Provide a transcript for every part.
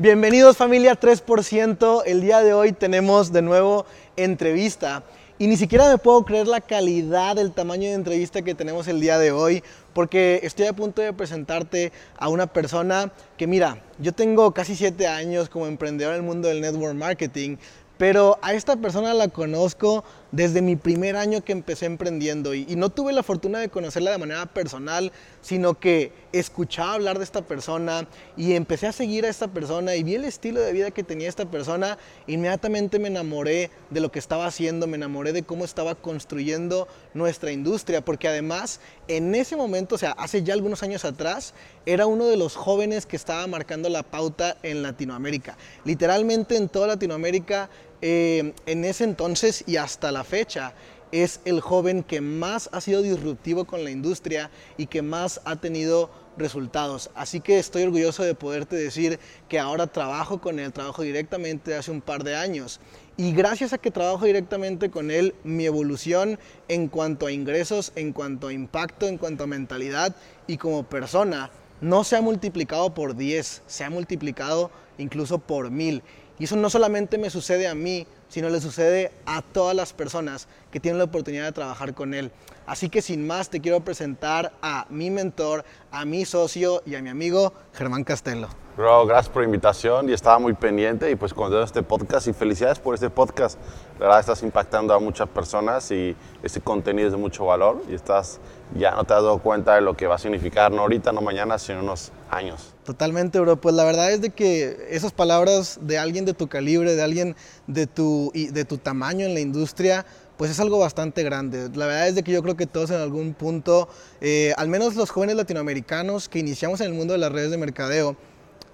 Bienvenidos familia 3%. El día de hoy tenemos de nuevo entrevista. Y ni siquiera me puedo creer la calidad, el tamaño de entrevista que tenemos el día de hoy, porque estoy a punto de presentarte a una persona que, mira, yo tengo casi siete años como emprendedor en el mundo del network marketing, pero a esta persona la conozco desde mi primer año que empecé emprendiendo y, no tuve la fortuna de conocerla de manera personal, sino que escuchaba hablar de esta persona y empecé a seguir a esta persona y vi el estilo de vida que tenía esta persona, inmediatamente me enamoré de lo que estaba haciendo, me enamoré de cómo estaba construyendo nuestra industria, porque además en ese momento, o sea, hace ya algunos años atrás, era uno de los jóvenes que estaba marcando la pauta en Latinoamérica. Literalmente en toda Latinoamérica eh, en ese entonces y hasta la fecha es el joven que más ha sido disruptivo con la industria y que más ha tenido resultados. Así que estoy orgulloso de poderte decir que ahora trabajo con él, trabajo directamente hace un par de años. Y gracias a que trabajo directamente con él, mi evolución en cuanto a ingresos, en cuanto a impacto, en cuanto a mentalidad y como persona, no se ha multiplicado por 10, se ha multiplicado incluso por mil. Y eso no solamente me sucede a mí, sino le sucede a todas las personas que tienen la oportunidad de trabajar con él. Así que sin más te quiero presentar a mi mentor, a mi socio y a mi amigo Germán Castelo. Bro, gracias por la invitación y estaba muy pendiente y pues con este podcast y felicidades por este podcast. La verdad estás impactando a muchas personas y este contenido es de mucho valor y estás ya no te has dado cuenta de lo que va a significar no ahorita, no mañana, sino unos años. Totalmente, bro. Pues la verdad es de que esas palabras de alguien de tu calibre, de alguien de tu, de tu tamaño en la industria, pues es algo bastante grande. La verdad es de que yo creo que todos en algún punto, eh, al menos los jóvenes latinoamericanos que iniciamos en el mundo de las redes de mercadeo,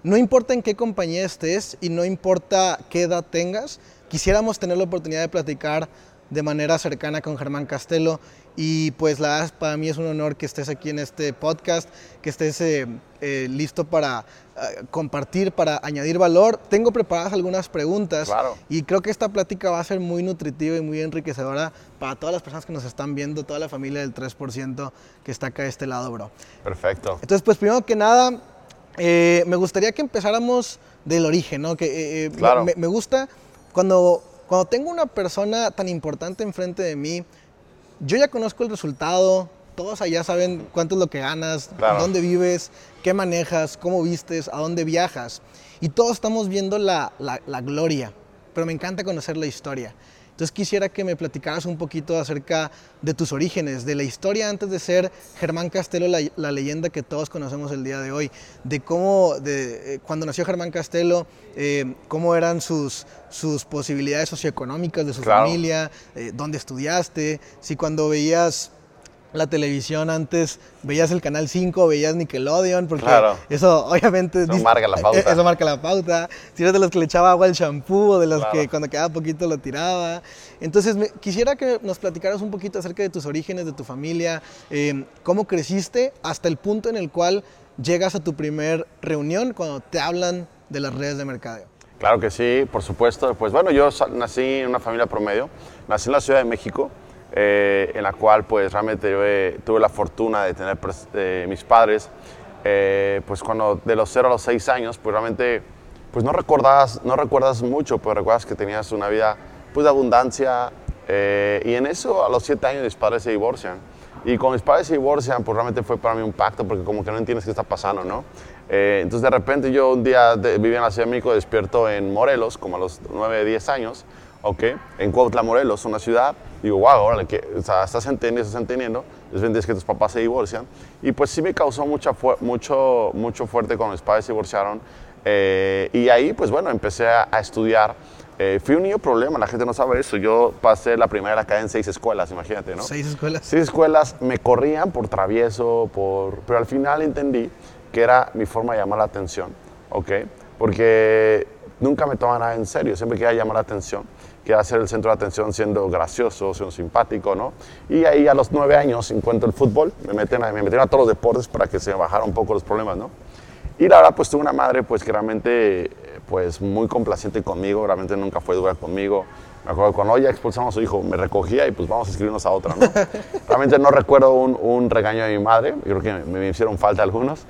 no importa en qué compañía estés y no importa qué edad tengas, quisiéramos tener la oportunidad de platicar de manera cercana con Germán Castelo y pues la verdad para mí es un honor que estés aquí en este podcast, que estés eh, eh, listo para eh, compartir, para añadir valor. Tengo preparadas algunas preguntas y creo que esta plática va a ser muy nutritiva y muy enriquecedora para todas las personas que nos están viendo, toda la familia del 3% que está acá de este lado, bro. Perfecto. Entonces, pues primero que nada, me gustaría que empezáramos del origen, ¿no? Que, eh, me, gusta cuando, cuando tengo una persona tan importante enfrente de mí, yo ya conozco el resultado, todos allá saben cuánto es lo que ganas, dónde vives, qué manejas, cómo vistes, a dónde viajas. Y todos estamos viendo la, la, la gloria, pero me encanta conocer la historia. Entonces quisiera que me platicaras un poquito acerca de tus orígenes, de la historia antes de ser Germán Castelo, la, leyenda que todos conocemos el día de hoy, de cómo, de, eh, cuando nació Germán Castelo, eh, cómo eran sus, sus posibilidades socioeconómicas de su familia, eh, dónde estudiaste, si cuando veías la televisión antes, veías el canal 5, veías Nickelodeon, porque eso obviamente... Eso marca la pauta. Eso marca la pauta. Si eres de los que le echaba agua al shampoo o de los que cuando quedaba poquito lo tiraba. Entonces, quisiera que nos platicaras un poquito acerca de tus orígenes, de tu familia, em, cómo creciste hasta el punto en el cual llegas a tu primer reunión cuando te hablan de las redes de mercadeo. Claro que sí, por supuesto. Pues bueno, yo nací en una familia promedio, nací en la Ciudad de México, eh, en la cual pues realmente tuve la fortuna de tener eh, mis padres, eh, pues cuando de los 0 a los 6 años, pues realmente pues no recuerdas, no recuerdas mucho, pero recuerdas que tenías una vida pues de abundancia y en eso a los 7 años mis padres se divorcian. Y cuando mis padres se divorcian, pues realmente fue para mí un pacto porque como que no entiendes qué está pasando, ¿no? entonces de repente yo un día vivía en la Ciudad de México, despierto en Morelos, como a los 9, 10 años, ¿ok? En Cuautla, Morelos, una ciudad. Digo, wow, órale, que, o sea, estás entendiendo, estás entendiendo. Es que tus papás se divorcian. Y pues sí me causó mucha mucho, mucho fuerte cuando mis padres se divorciaron. Eh, y ahí, pues bueno, empecé a, estudiar. Eh, fui un niño problema, la gente no sabe eso. Yo pasé la primera acá en seis escuelas, imagínate, ¿no? Seis escuelas. Seis escuelas, me corrían por travieso, por... pero al final entendí que era mi forma de llamar la atención, ¿ok? Porque nunca me tomaba nada en serio, siempre quería llamar la atención que hacer el centro de atención siendo gracioso, siendo simpático, ¿no? Y ahí a los nueve años encuentro el fútbol, me, meten a, me metieron a todos los deportes para que se me bajaran un poco los problemas, ¿no? Y la verdad, pues tuve una madre, pues que realmente, pues muy complaciente conmigo, realmente nunca fue dura conmigo. Me acuerdo que cuando ya expulsamos a su hijo, me recogía y pues vamos a inscribirnos a otra, ¿no? Realmente no recuerdo un, un, regaño de mi madre, yo creo que me, me, hicieron falta algunos,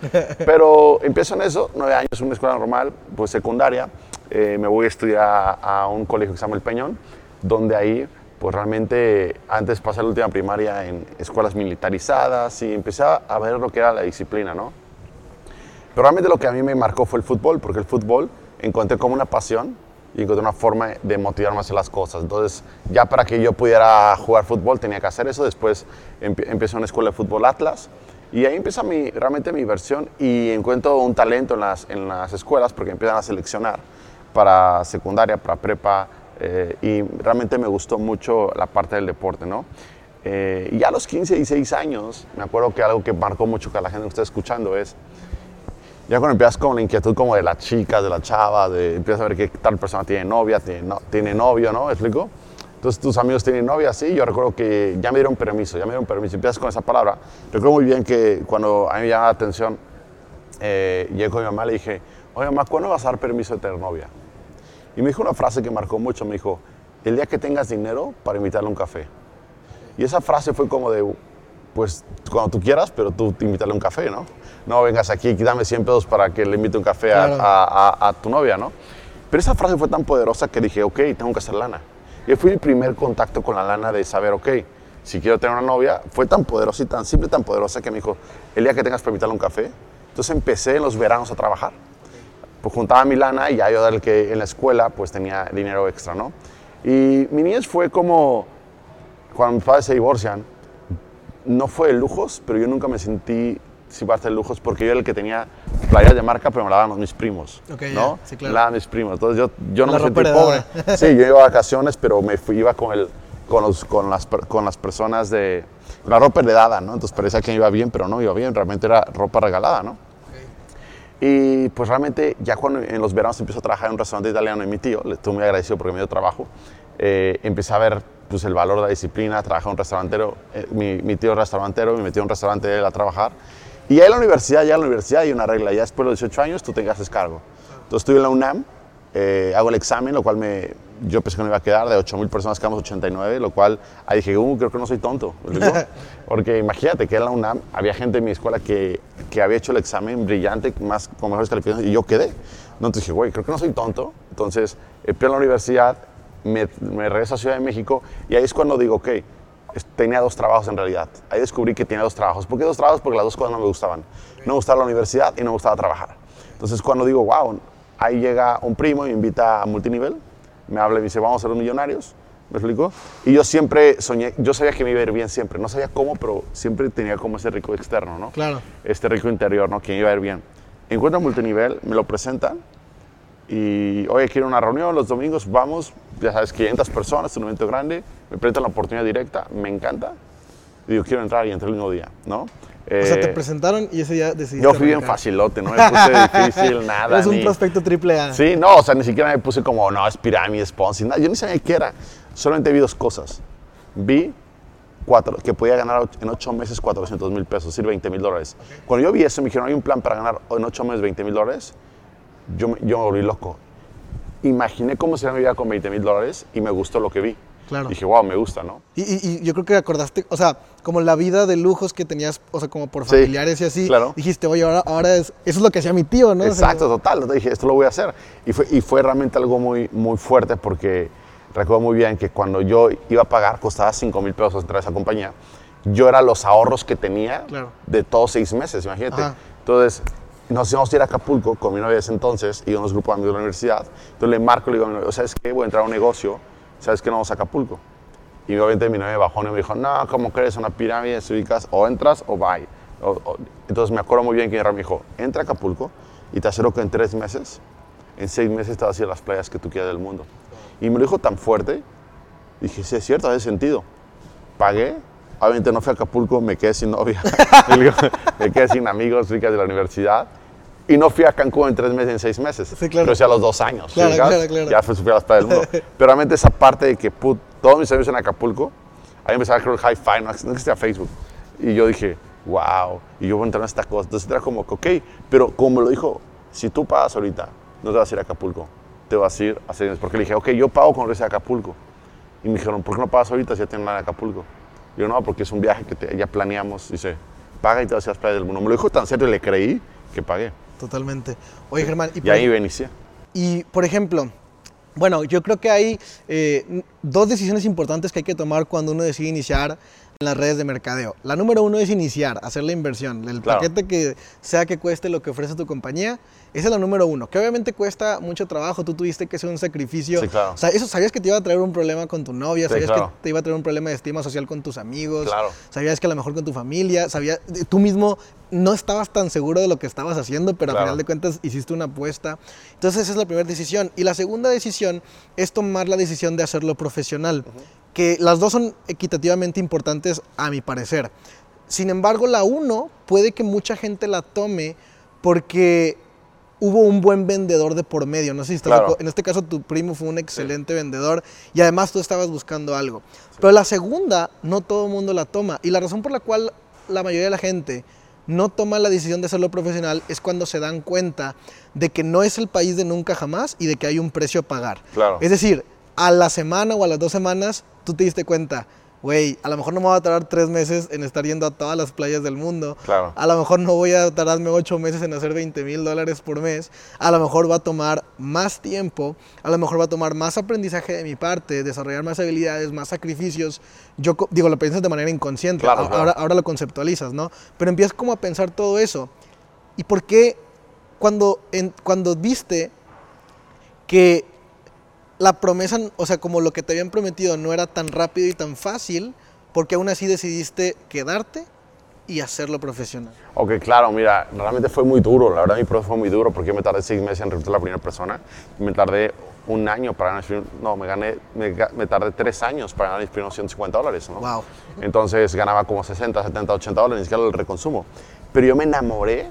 pero empiezo en eso, nueve años una escuela normal, pues secundaria, eh, me voy a estudiar a un colegio que se llama El Peñón, donde ahí pues realmente antes pasé la última primaria en escuelas militarizadas y empecé a ver lo que era la disciplina, ¿no? Pero realmente lo que a mí me marcó fue el fútbol, porque el fútbol encontré como una pasión y encontré una forma de motivarme a hacer las cosas. Entonces, ya para que yo pudiera jugar fútbol tenía que hacer eso. Después empecé en una escuela de fútbol Atlas y ahí empieza mi, realmente mi versión y encuentro un talento en las, en las escuelas porque empiezan a seleccionar para secundaria, para prepa eh, y realmente me gustó mucho la parte del deporte, ¿no? Eh, y a los 15, 16 años, me acuerdo que algo que marcó mucho que la gente que está escuchando es ya cuando empiezas con la inquietud como de las chicas, de la chava, de empiezas a ver que tal persona tiene novia, tiene, no, tiene novio, ¿no? ¿Me explico? Entonces tus amigos tienen novia, sí, yo recuerdo que ya me dieron permiso, ya me dieron permiso, empiezas con esa palabra. Recuerdo muy bien que cuando a mí me llamaba la atención, eh, llegué con mi mamá y le dije, oye mamá, ¿cuándo vas a dar permiso de tener novia? Y me dijo una frase que marcó mucho, me dijo, el día que tengas dinero para invitarle a un café. Y esa frase fue como de, pues cuando tú quieras, pero tú invítale a un café, ¿no? No vengas aquí y dame 100 pesos para que le invite un café a, tu novia, ¿no? Pero esa frase fue tan poderosa que dije, ok, tengo que hacer lana. Y fue mi primer contacto con la lana de saber, ok, si quiero tener una novia, fue tan poderosa y tan simple, tan poderosa que me dijo, el día que tengas para invitarle un café. Entonces empecé en los veranos a trabajar. Pues juntaba mi lana y ya yo el que en la escuela pues tenía dinero extra, ¿no? Y mi niñez fue como cuando mis padres se divorcian, no fue de lujos, pero yo nunca me sentí sin parte de lujos porque yo era el que tenía playas de marca, pero me la daban mis primos. ¿no? sí, claro. Me la daban mis primos. Entonces yo, yo no me sentí pobre. Sí, yo iba a vacaciones, pero me fui, iba con, el, con, los, con, las, con las personas de. la ropa heredada, ¿no? Entonces parecía que iba bien, pero no iba bien. Realmente era ropa regalada, ¿no? Y pues realmente ya cuando en los veranos empiezo a trabajar en un restaurante italiano y mi tío, le estoy muy agradecido porque me dio trabajo, eh, empecé a ver pues, el valor de la disciplina, trabajé en un restaurantero, eh, mi, mi, tío es restaurantero, me metió en un restaurante él a trabajar. Y ahí en la universidad, ya en la universidad hay una regla, ya después de los 18 años tú te haces cargo. Entonces estoy en la UNAM, eh, hago el examen, lo cual me, yo pensé que me iba a quedar, de 8 mil personas quedamos 89, lo cual ahí dije, uh, creo que no soy tonto. Porque imagínate que en la UNAM había gente en mi escuela que, que había hecho el examen brillante, más con mejores calificaciones, y yo quedé. Entonces dije, güey, creo que no soy tonto. Entonces, en la universidad, me, me regreso a Ciudad de México y ahí es cuando digo, ok, tenía dos trabajos en realidad. Ahí descubrí que tenía dos trabajos. ¿Por qué dos trabajos? Porque las dos cosas no me gustaban. No me gustaba la universidad y no me gustaba trabajar. Entonces cuando digo, wow, ahí llega un primo y me invita a multinivel, me habla y me dice, vamos a ser millonarios. ¿Me explico? Y yo siempre soñé, yo sabía que me iba a ir bien siempre. No sabía cómo, pero siempre tenía como ese rico externo, ¿no? Claro. Este rico interior, ¿no? Que me iba a ir bien. Encuentro multinivel, me lo presentan y, oye, quiero una reunión los domingos, vamos, ya sabes, 500 personas, un evento grande, me presentan la oportunidad directa, me encanta, y digo, quiero entrar y entré el mismo día, ¿no? o sea, te eh, presentaron y ese día decidiste Yo fui bien facilote, no me puse difícil, nada. Es un prospecto triple A. Sí, no, o sea, ni siquiera me puse como, no, es pirámide, sponsor, nada. Yo ni sabía qué era. Solamente vi dos cosas. Vi cuatro, que podía ganar en ocho meses 400 mil pesos, es decir, 20 mil dólares. Cuando yo vi eso, me dijeron, hay un plan para ganar en ocho meses 20 mil dólares yo, yo me volví loco. Imaginé cómo sería mi vida con 20 mil dólares y me gustó lo que vi. Claro. Dije, wow, me gusta, ¿no? Y, y, yo creo que acordaste, o sea, como la vida de lujos que tenías, o sea, como por familiares y así. Claro. Dijiste, oye, ahora, ahora es, eso es lo que hacía mi tío, ¿no? Exacto, total. Entonces dije, esto lo voy a hacer. Y fue, y fue realmente algo muy, muy fuerte porque recuerdo muy bien que cuando yo iba a pagar, costaba 5 mil pesos entrar a esa compañía. Yo era los ahorros que tenía de todos seis meses, imagínate. Entonces, nos íbamos a ir a Acapulco con mi novia de ese entonces y unos grupos de amigos de la universidad. Entonces le marco y le digo a mi novia, ¿sabes qué? Voy a entrar a un negocio, ¿sabes qué? No vamos a Acapulco. Y obviamente mi novia bajó y me dijo, no, ¿cómo crees? Una pirámide, se ubicas, o entras o bye. entonces me acuerdo muy bien que mi me dijo, entra a Acapulco y te aseguro que en tres meses, en seis meses te vas a ir a las playas que tú quieras del mundo. Y me lo dijo tan fuerte, dije, sí, es cierto, hace sentido. Pagué, obviamente no fui a Acapulco, me quedé sin novia, me quedé sin amigos ricas de la universidad. Y no fui a Cancún en tres meses, en seis meses. Sí, claro. Pero sí a los dos años. Claro, claro, claro. Ya fui, a las playas del mundo. Pero realmente esa parte de que put, todos mis amigos en Acapulco, ahí empezaba a creer High Five, no, no existía Facebook. Y yo dije, wow, y yo voy a entrar en esta cosa. Entonces era como, ok, pero como lo dijo, si tú pagas ahorita, no te vas a ir a Acapulco, te vas a ir a seis meses. Porque le dije, ok, yo pago con regresar a Acapulco. Y me dijeron, ¿por qué no pagas ahorita si ya tienen la de Acapulco? Y yo, no, porque es un viaje que te- ya planeamos. Dice, paga y te vas a las playas del mundo. Me lo dijo tan serio y le creí que pagué. Totalmente. Oye, Germán, y Y ahí inicié. y, por ejemplo, bueno, yo creo que hay eh, dos decisiones importantes que hay que tomar cuando uno decide iniciar en las redes de mercadeo. La número uno es iniciar, hacer la inversión. El Claro. paquete que sea que cueste lo que ofrece tu compañía, esa es la número uno. Que obviamente cuesta mucho trabajo, tú tuviste que hacer un sacrificio. Sí, claro. O sea, eso sabías que te iba a traer un problema con tu novia, Sí, sabías claro. que te iba a traer un problema de estima social con tus amigos, Claro. sabías que a lo mejor con tu familia, sabías, tú mismo no estabas tan seguro de lo que estabas haciendo, pero al final de cuentas hiciste una apuesta. Entonces esa es la primera decisión. Y la segunda decisión es tomar la decisión de hacerlo profesional, que las dos son equitativamente importantes a mi parecer. Sin embargo, la uno puede que mucha gente la tome porque hubo un buen vendedor de por medio. No sé si estás Claro. En este caso, tu primo fue un excelente vendedor y además tú estabas buscando algo. Pero la segunda, no todo el mundo la toma. Y la razón por la cual la mayoría de la gente no toma la decisión de hacerlo profesional es cuando se dan cuenta de que no es el país de nunca jamás y de que hay un precio a pagar. Claro. Es decir, a la semana o a las dos semanas, tú te diste cuenta, güey, a lo mejor no me va a tardar tres meses en estar yendo a todas las playas del mundo. Claro. A lo mejor no voy a tardarme ocho meses en hacer 20 mil dólares por mes. A lo mejor va a tomar más tiempo. A lo mejor va a tomar más aprendizaje de mi parte, desarrollar más habilidades, más sacrificios. Yo digo, lo piensas de manera inconsciente. Claro. Ahora, ahora lo conceptualizas, ¿no? Pero empiezas como a pensar todo eso. ¿Y por qué cuando, en- cuando viste que la promesa, o sea, como lo que te habían prometido no era tan rápido y tan fácil, porque aún así decidiste quedarte y hacerlo profesional? Ok, claro, mira, realmente fue muy duro. La verdad, mi proceso fue muy duro porque yo me tardé seis meses en reclutar a la primera persona. Me tardé un año para ganar No, me, gané, me, me tardé tres años para ganar mis primeros 150 dólares, ¿no? Wow. Entonces ganaba como 60, 70, 80 dólares, ni siquiera el reconsumo. Pero yo me enamoré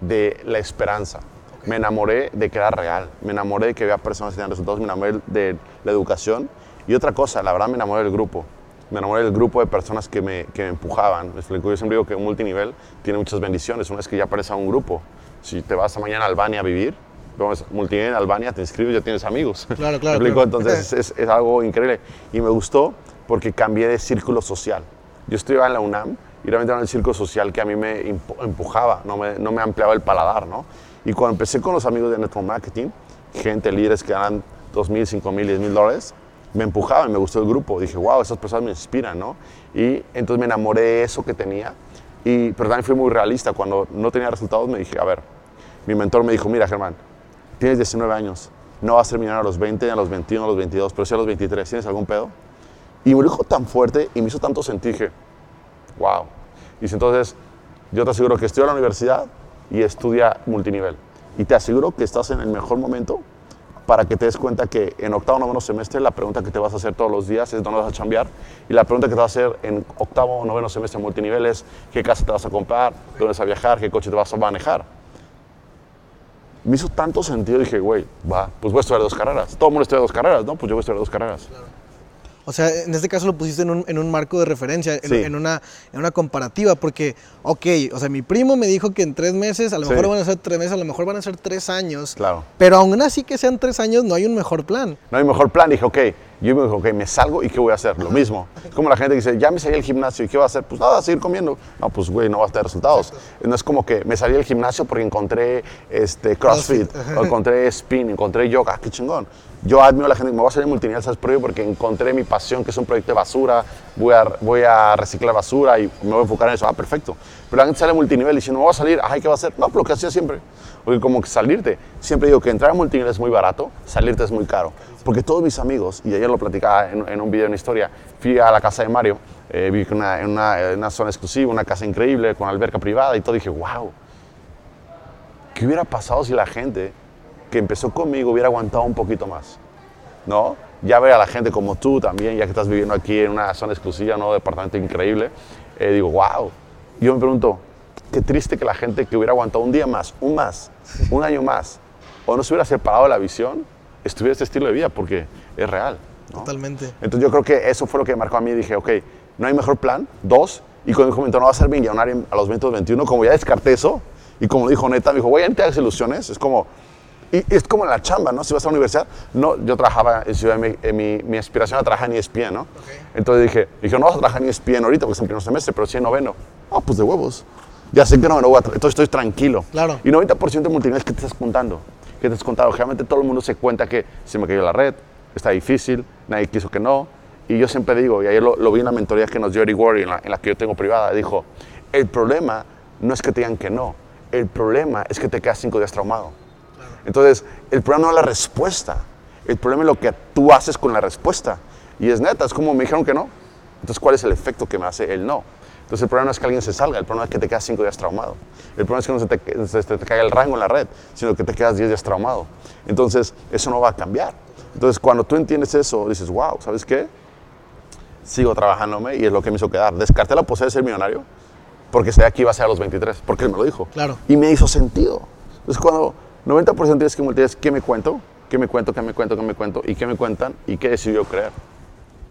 de la esperanza. Me enamoré de que era real. Me enamoré de que había personas que tenían resultados. Me enamoré de la educación. Y otra cosa, la verdad me enamoré del grupo. Me enamoré del grupo de personas que me, que me empujaban. Yo siempre digo que un multinivel tiene muchas bendiciones. Una es que ya aparece a un grupo. Si te vas a mañana a Albania a vivir, vamos, multinivel en Albania, te inscribes ya tienes amigos. Claro, claro, claro. Entonces es, es algo increíble. Y me gustó porque cambié de círculo social. Yo estudiaba en la UNAM y realmente era el círculo social que a mí me empujaba, no me, no me ampliaba el paladar, ¿no? Y cuando empecé con los amigos de Network Marketing, gente, líderes que ganan 2 mil, 5 mil, 10 mil dólares, me empujaban, me gustó el grupo. Dije, wow, esas personas me inspiran, ¿no? Y entonces me enamoré de eso que tenía. Y, pero también fui muy realista. Cuando no tenía resultados, me dije, a ver, mi mentor me dijo, mira, Germán, tienes 19 años, no vas a ser millonario a los 20, a los 21, a los 22, pero sí a los 23, ¿tienes algún pedo? Y me lo dijo tan fuerte y me hizo tanto sentir, dije, wow. Y entonces, yo te aseguro que estudia en la universidad y estudia multinivel. Y te aseguro que estás en el mejor momento para que te des cuenta que en octavo noveno semestre la pregunta que te vas a hacer todos los días es dónde vas a chambear y la pregunta que te vas a hacer en octavo o noveno semestre multinivel es qué casa te vas a comprar, dónde vas a viajar, qué coche te vas a manejar. Me hizo tanto sentido, dije, güey, va, pues voy a estudiar dos carreras. Todo el mundo estudia dos carreras, ¿no? Pues yo voy a estudiar dos carreras. O sea, en este caso lo pusiste en un, en un marco de referencia, en, Sí. en una, en una comparativa, porque, ok, o sea, mi primo me dijo que en tres meses, a lo Sí. mejor van a ser tres meses, a lo mejor van a ser tres años, Claro. pero aún así que sean tres años, no hay un mejor plan. No hay mejor plan. Dije, ok, yo me dije, ok, me salgo y ¿qué voy a hacer? Lo mismo. Es como la gente que dice, ya me salí del gimnasio y ¿qué voy a hacer? Pues nada, seguir comiendo. No, pues güey, no vas a tener resultados. No es como que me salí del gimnasio porque encontré este, CrossFit, CrossFit. encontré spin, encontré yoga. Qué chingón. Yo admiro a la gente que me voy a salir multinivel, ¿sabes? Porque encontré mi pasión, que es un proyecto de basura. Voy a, voy a reciclar basura y me voy a enfocar en eso. Ah, perfecto. Pero la gente sale multinivel y dice, no voy a salir. Ay, ¿qué va a hacer? No, pero lo que hacía siempre. Porque como que salirte, siempre digo que entrar a multinivel es muy barato, salirte es muy caro. Porque todos mis amigos, y ayer lo platicaba en, un video, en historia, fui a la casa de Mario, eh, vi una, en una zona exclusiva, una casa increíble, con alberca privada y todo, dije, wow, ¿qué hubiera pasado si la gente que empezó conmigo hubiera aguantado un poquito más? ¿No? Ya ver a la gente como tú también, ya que estás viviendo aquí en una zona exclusiva, ¿no? Departamento increíble, eh, digo, wow. Yo me pregunto, qué triste que la gente que hubiera aguantado un día más, un más, un año más, o no se hubiera separado de la visión, estuviera este estilo de vida, porque es real. ¿no? Totalmente. Entonces yo creo que eso fue lo que marcó a mí. Dije, ok, no hay mejor plan. Dos, y cuando me comentó, no va a ser millonario a los 20 o 21, como ya descarté eso, y como dijo Neta, me dijo, güey, no te hagas ilusiones. Es como, Y es como en la chamba, ¿no? Si vas a la universidad, no, yo trabajaba en Ciudad de eh, mi, mi aspiración era trabajar en ESPN, ¿no? Entonces dije, dije, no vas a trabajar en ESPN ahorita porque es en primer semestre, pero sí en noveno. Ah, pues de huevos. Ya sé que no, no voy a entonces estoy tranquilo. Claro. Y 90% de multinivel, ¿qué te estás contando? ¿Qué te has contado? Generalmente todo el mundo se cuenta que se me cayó la red, está difícil, nadie quiso que no. Y yo siempre digo, y ayer lo, vi en la mentoría que nos dio Eric Worry, en en la que yo tengo privada, dijo, el problema no es que te digan que no, el problema es que te quedas cinco días traumado. Entonces, el problema no es la respuesta, el problema es lo que tú haces con la respuesta. Y es neta, es como me dijeron que no. Entonces, ¿cuál es el efecto que me hace el no? Entonces, el problema no es que alguien se salga, el problema es que te quedas cinco días traumado. El problema es que no se te, se te caiga el rango en la red, sino que te quedas diez días traumado. Entonces, eso no va a cambiar. Entonces, cuando tú entiendes eso, dices, wow, ¿sabes qué? Sigo trabajándome y es lo que me hizo quedar. Descarté la posibilidad de ser millonario porque sé que iba a ser a los 23, porque él me lo dijo. Claro. Y me hizo sentido. Entonces, cuando 90% tienes que multiplicar, ¿qué me cuento? ¿Qué me cuento? ¿Qué me cuento? ¿Qué me cuento? ¿Y qué me cuentan? ¿Y qué decidió creer?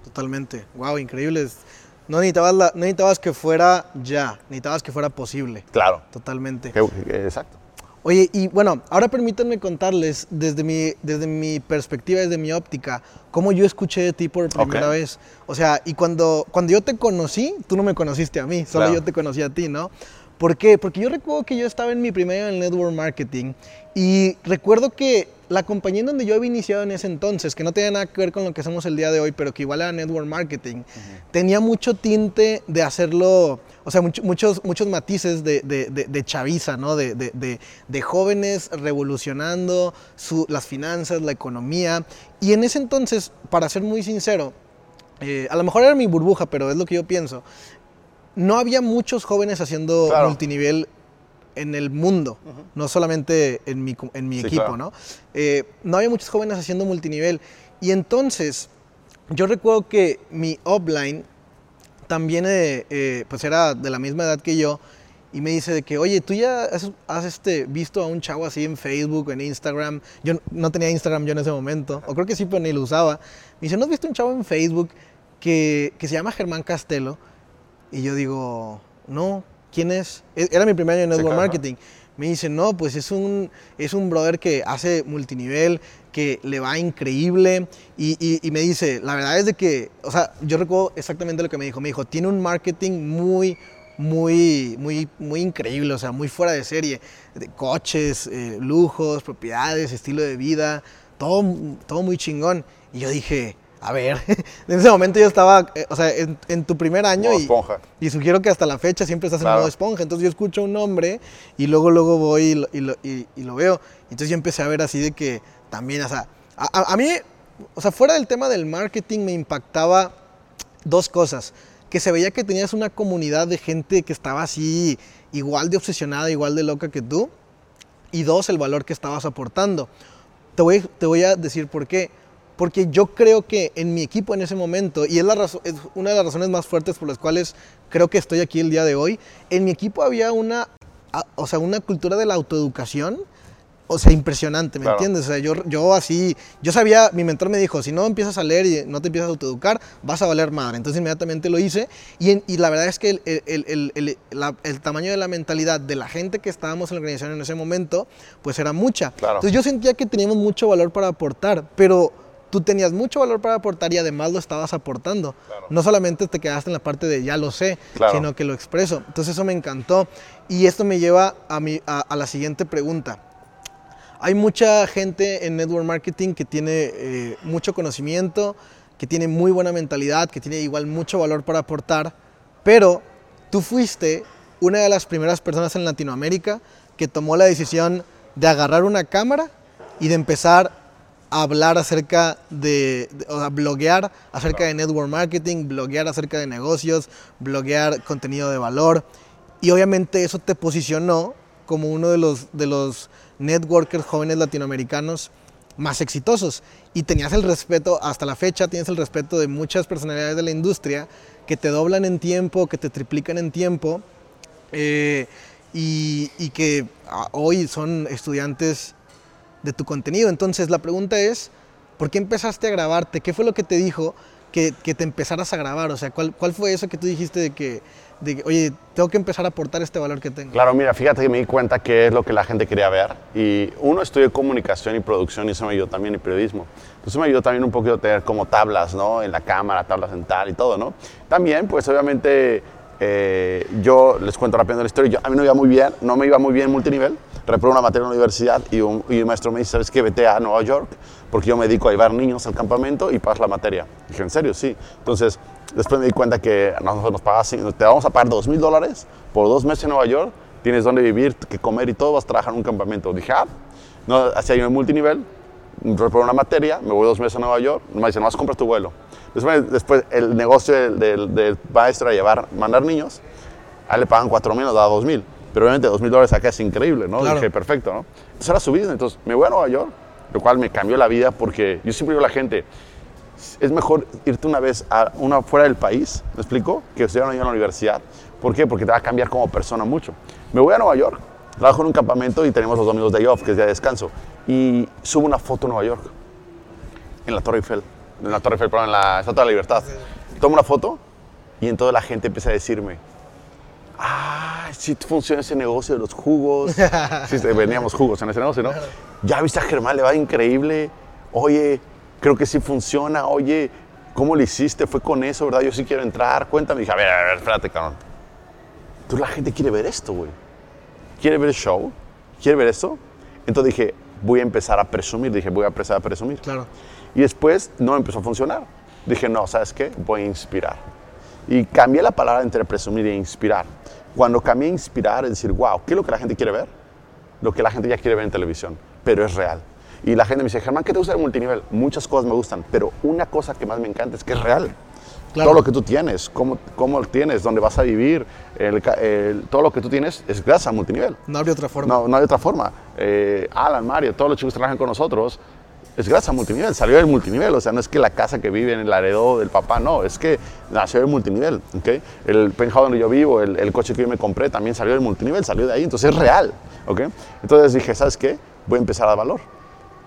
Totalmente. Wow, increíble. No necesitabas, la, no necesitabas que fuera ya, necesitabas que fuera posible. Claro. Totalmente. Exacto. Oye, y bueno, ahora permítanme contarles desde mi, desde mi perspectiva, desde mi óptica, cómo yo escuché de ti por primera vez. O sea, y cuando, cuando yo te conocí, tú no me conociste a mí, solo yo te conocí a ti, ¿no? ¿Por qué? Porque yo recuerdo que yo estaba en mi primer en Network Marketing y recuerdo que la compañía en donde yo había iniciado en ese entonces, que no tenía nada que ver con lo que somos el día de hoy, pero que igual era Network Marketing, tenía mucho tinte de hacerlo, o sea, muchos, muchos matices de, de, chaviza, ¿no? De, jóvenes revolucionando las finanzas, la economía. Y en ese entonces, para ser muy sincero, eh, a lo mejor era mi burbuja, pero es lo que yo pienso no había muchos jóvenes haciendo multinivel en el mundo, no solamente en mi, en mi equipo, ¿no? Eh, no había muchos jóvenes haciendo multinivel. Y entonces, yo recuerdo que mi upline también eh, eh, pues era de la misma edad que yo y me dice de que, oye, tú ya has, este, visto a un chavo así en Facebook, en Instagram. Yo no tenía Instagram yo en ese momento, o creo que sí, pero ni lo usaba. Me dice, ¿no has visto un chavo en Facebook que, que se llama Germán Castelo? Y yo digo, no, ¿quién es? E-, era mi primer año en Network Marketing. Me dice, no, pues es un, es un brother que hace multinivel, que le va increíble. Y, y, me dice, la verdad es de que, o sea, yo recuerdo exactamente lo que me dijo. Me dijo, tiene un marketing muy, muy, muy, muy increíble, o sea, muy fuera de serie. De coches, eh, lujos, propiedades, estilo de vida, todo, todo muy chingón. Y yo dije, a ver, en ese momento yo estaba, eh, o sea, en, tu primer año y, esponja. y sugiero que hasta la fecha siempre estás en modo esponja. Entonces yo escucho un nombre y luego, luego voy y lo, y, lo, veo. Entonces yo empecé a ver así de que también, o sea, a, mí, o sea, fuera del tema del marketing me impactaba dos cosas. Que se veía que tenías una comunidad de gente que estaba así igual de obsesionada, igual de loca que tú. Y dos, el valor que estabas aportando. Te voy, te voy a decir por qué porque yo creo que en mi equipo en ese momento, y es, la es una de las razones más fuertes por las cuales creo que estoy aquí el día de hoy, en mi equipo había una, o sea, una cultura de la autoeducación, o sea, impresionante, ¿me entiendes? O sea, yo, yo así, yo sabía, mi mentor me dijo, si no empiezas a leer y no te empiezas a autoeducar, vas a valer madre. Entonces inmediatamente lo hice y, y la verdad es que el, el, el, el, tamaño de la mentalidad de la gente que estábamos en la organización en ese momento, pues era mucha. Entonces yo sentía que teníamos mucho valor para aportar, pero tú tenías mucho valor para aportar y además lo estabas aportando. No solamente te quedaste en la parte de ya lo sé, sino que lo expreso. Entonces eso me encantó. Y esto me lleva a, mi, a, la siguiente pregunta. Hay mucha gente en network marketing que tiene eh, mucho conocimiento, que tiene muy buena mentalidad, que tiene igual mucho valor para aportar, pero tú fuiste una de las primeras personas en Latinoamérica que tomó la decisión de agarrar una cámara y de empezar hablar acerca de, o sea, bloguear acerca de network marketing, bloguear acerca de negocios, bloguear contenido de valor. Y obviamente eso te posicionó como uno de los, de los networkers jóvenes latinoamericanos más exitosos. Y tenías el respeto, hasta la fecha tienes el respeto de muchas personalidades de la industria que te doblan en tiempo, que te triplican en tiempo. Eh, y, y, que ah, hoy son estudiantes de tu contenido. Entonces la pregunta es, ¿por qué empezaste a grabarte? ¿Qué fue lo que te dijo que, que te empezaras a grabar? O sea, ¿cuál, ¿cuál fue eso que tú dijiste de que, de que, oye, tengo que empezar a aportar este valor que tengo? Claro, mira, fíjate que me di cuenta que es lo que la gente quería ver. Y uno, estudié comunicación y producción y eso me ayudó también y periodismo. Entonces me ayudó también un poquito a tener como tablas, ¿no? En la cámara, tablas en tal y todo, ¿no? También, pues obviamente, eh, yo les cuento rápido la historia. Yo, a mí no iba muy bien, no me iba muy bien en multinivel. Reprobé una materia en la universidad y un, maestro me dice, ¿sabes qué? Vete a Nueva York porque yo me dedico a llevar niños al campamento y pasas la materia. dije, ¿en serio? Sí. Entonces, después me di cuenta que nosotros nos pagaban, te vamos a pagar dos mil dólares por dos meses en Nueva York, tienes donde vivir, que comer y todo, vas a trabajar en un campamento. Dije, ah, no, así hay un multinivel, reprobé una materia, me voy dos meses a Nueva York, me dicen, más compras tu vuelo. Después, después el negocio del, del, del maestro era llevar, mandar niños, a él le pagan cuatro mil, nos da dos mil. Pero obviamente dos mil dólares acá es increíble, ¿no? Claro. Dije, perfecto, ¿no? Entonces era su business, entonces me voy a Nueva York, lo cual me cambió la vida porque yo siempre digo a la gente, es mejor irte una vez a una fuera del país, ¿me explico? Que estudiar un año en la universidad. ¿Por qué? Porque te va a cambiar como persona mucho. Me voy a Nueva York, trabajo en un campamento y tenemos los domingos day off, que es día de descanso, y subo una foto en Nueva York, en la Torre Eiffel, en la Torre Eiffel, perdón, en la Estatua de la Libertad. Tomo una foto y entonces la gente empieza a decirme, ah, sí funciona ese negocio de los jugos. sí, vendíamos jugos en ese negocio, ¿no? Ya viste a Germán, le va increíble. Oye, creo que sí funciona. Oye, ¿cómo lo hiciste? Fue con eso, ¿verdad? Yo sí quiero entrar. Cuéntame. dije, a ver, a ver, espérate, cabrón. Entonces la gente quiere ver esto, güey. Quiere ver el show. Quiere ver esto. Entonces dije, voy a empezar a presumir. Dije, voy a empezar a presumir. Claro. Y después no empezó a funcionar. Dije, no, ¿sabes qué? Voy a inspirar. Y cambié la palabra entre presumir e inspirar. Cuando cambié a inspirar, es decir, wow, ¿qué es lo que la gente quiere ver? Lo que la gente ya quiere ver en televisión, pero es real. Y la gente me dice, Germán, ¿qué te gusta del multinivel? Muchas cosas me gustan, pero una cosa que más me encanta es que es real. Claro. Todo lo que tú tienes, cómo, cómo tienes, dónde vas a vivir, el el- todo lo que tú tienes es gracias al multinivel. No habría otra forma. No, no hay otra forma. Eh, Alan, Mario, todos los chicos que trabajan con nosotros, es gracias al multinivel, salió del multinivel. O sea, no es que la casa que vive en el heredó del papá, no, es que nació del multinivel. ¿ok? El penthouse donde yo vivo, el, el coche que yo me compré también salió del multinivel, salió de ahí, entonces es real. ¿ok? Entonces dije, ¿sabes qué? Voy a empezar a dar valor.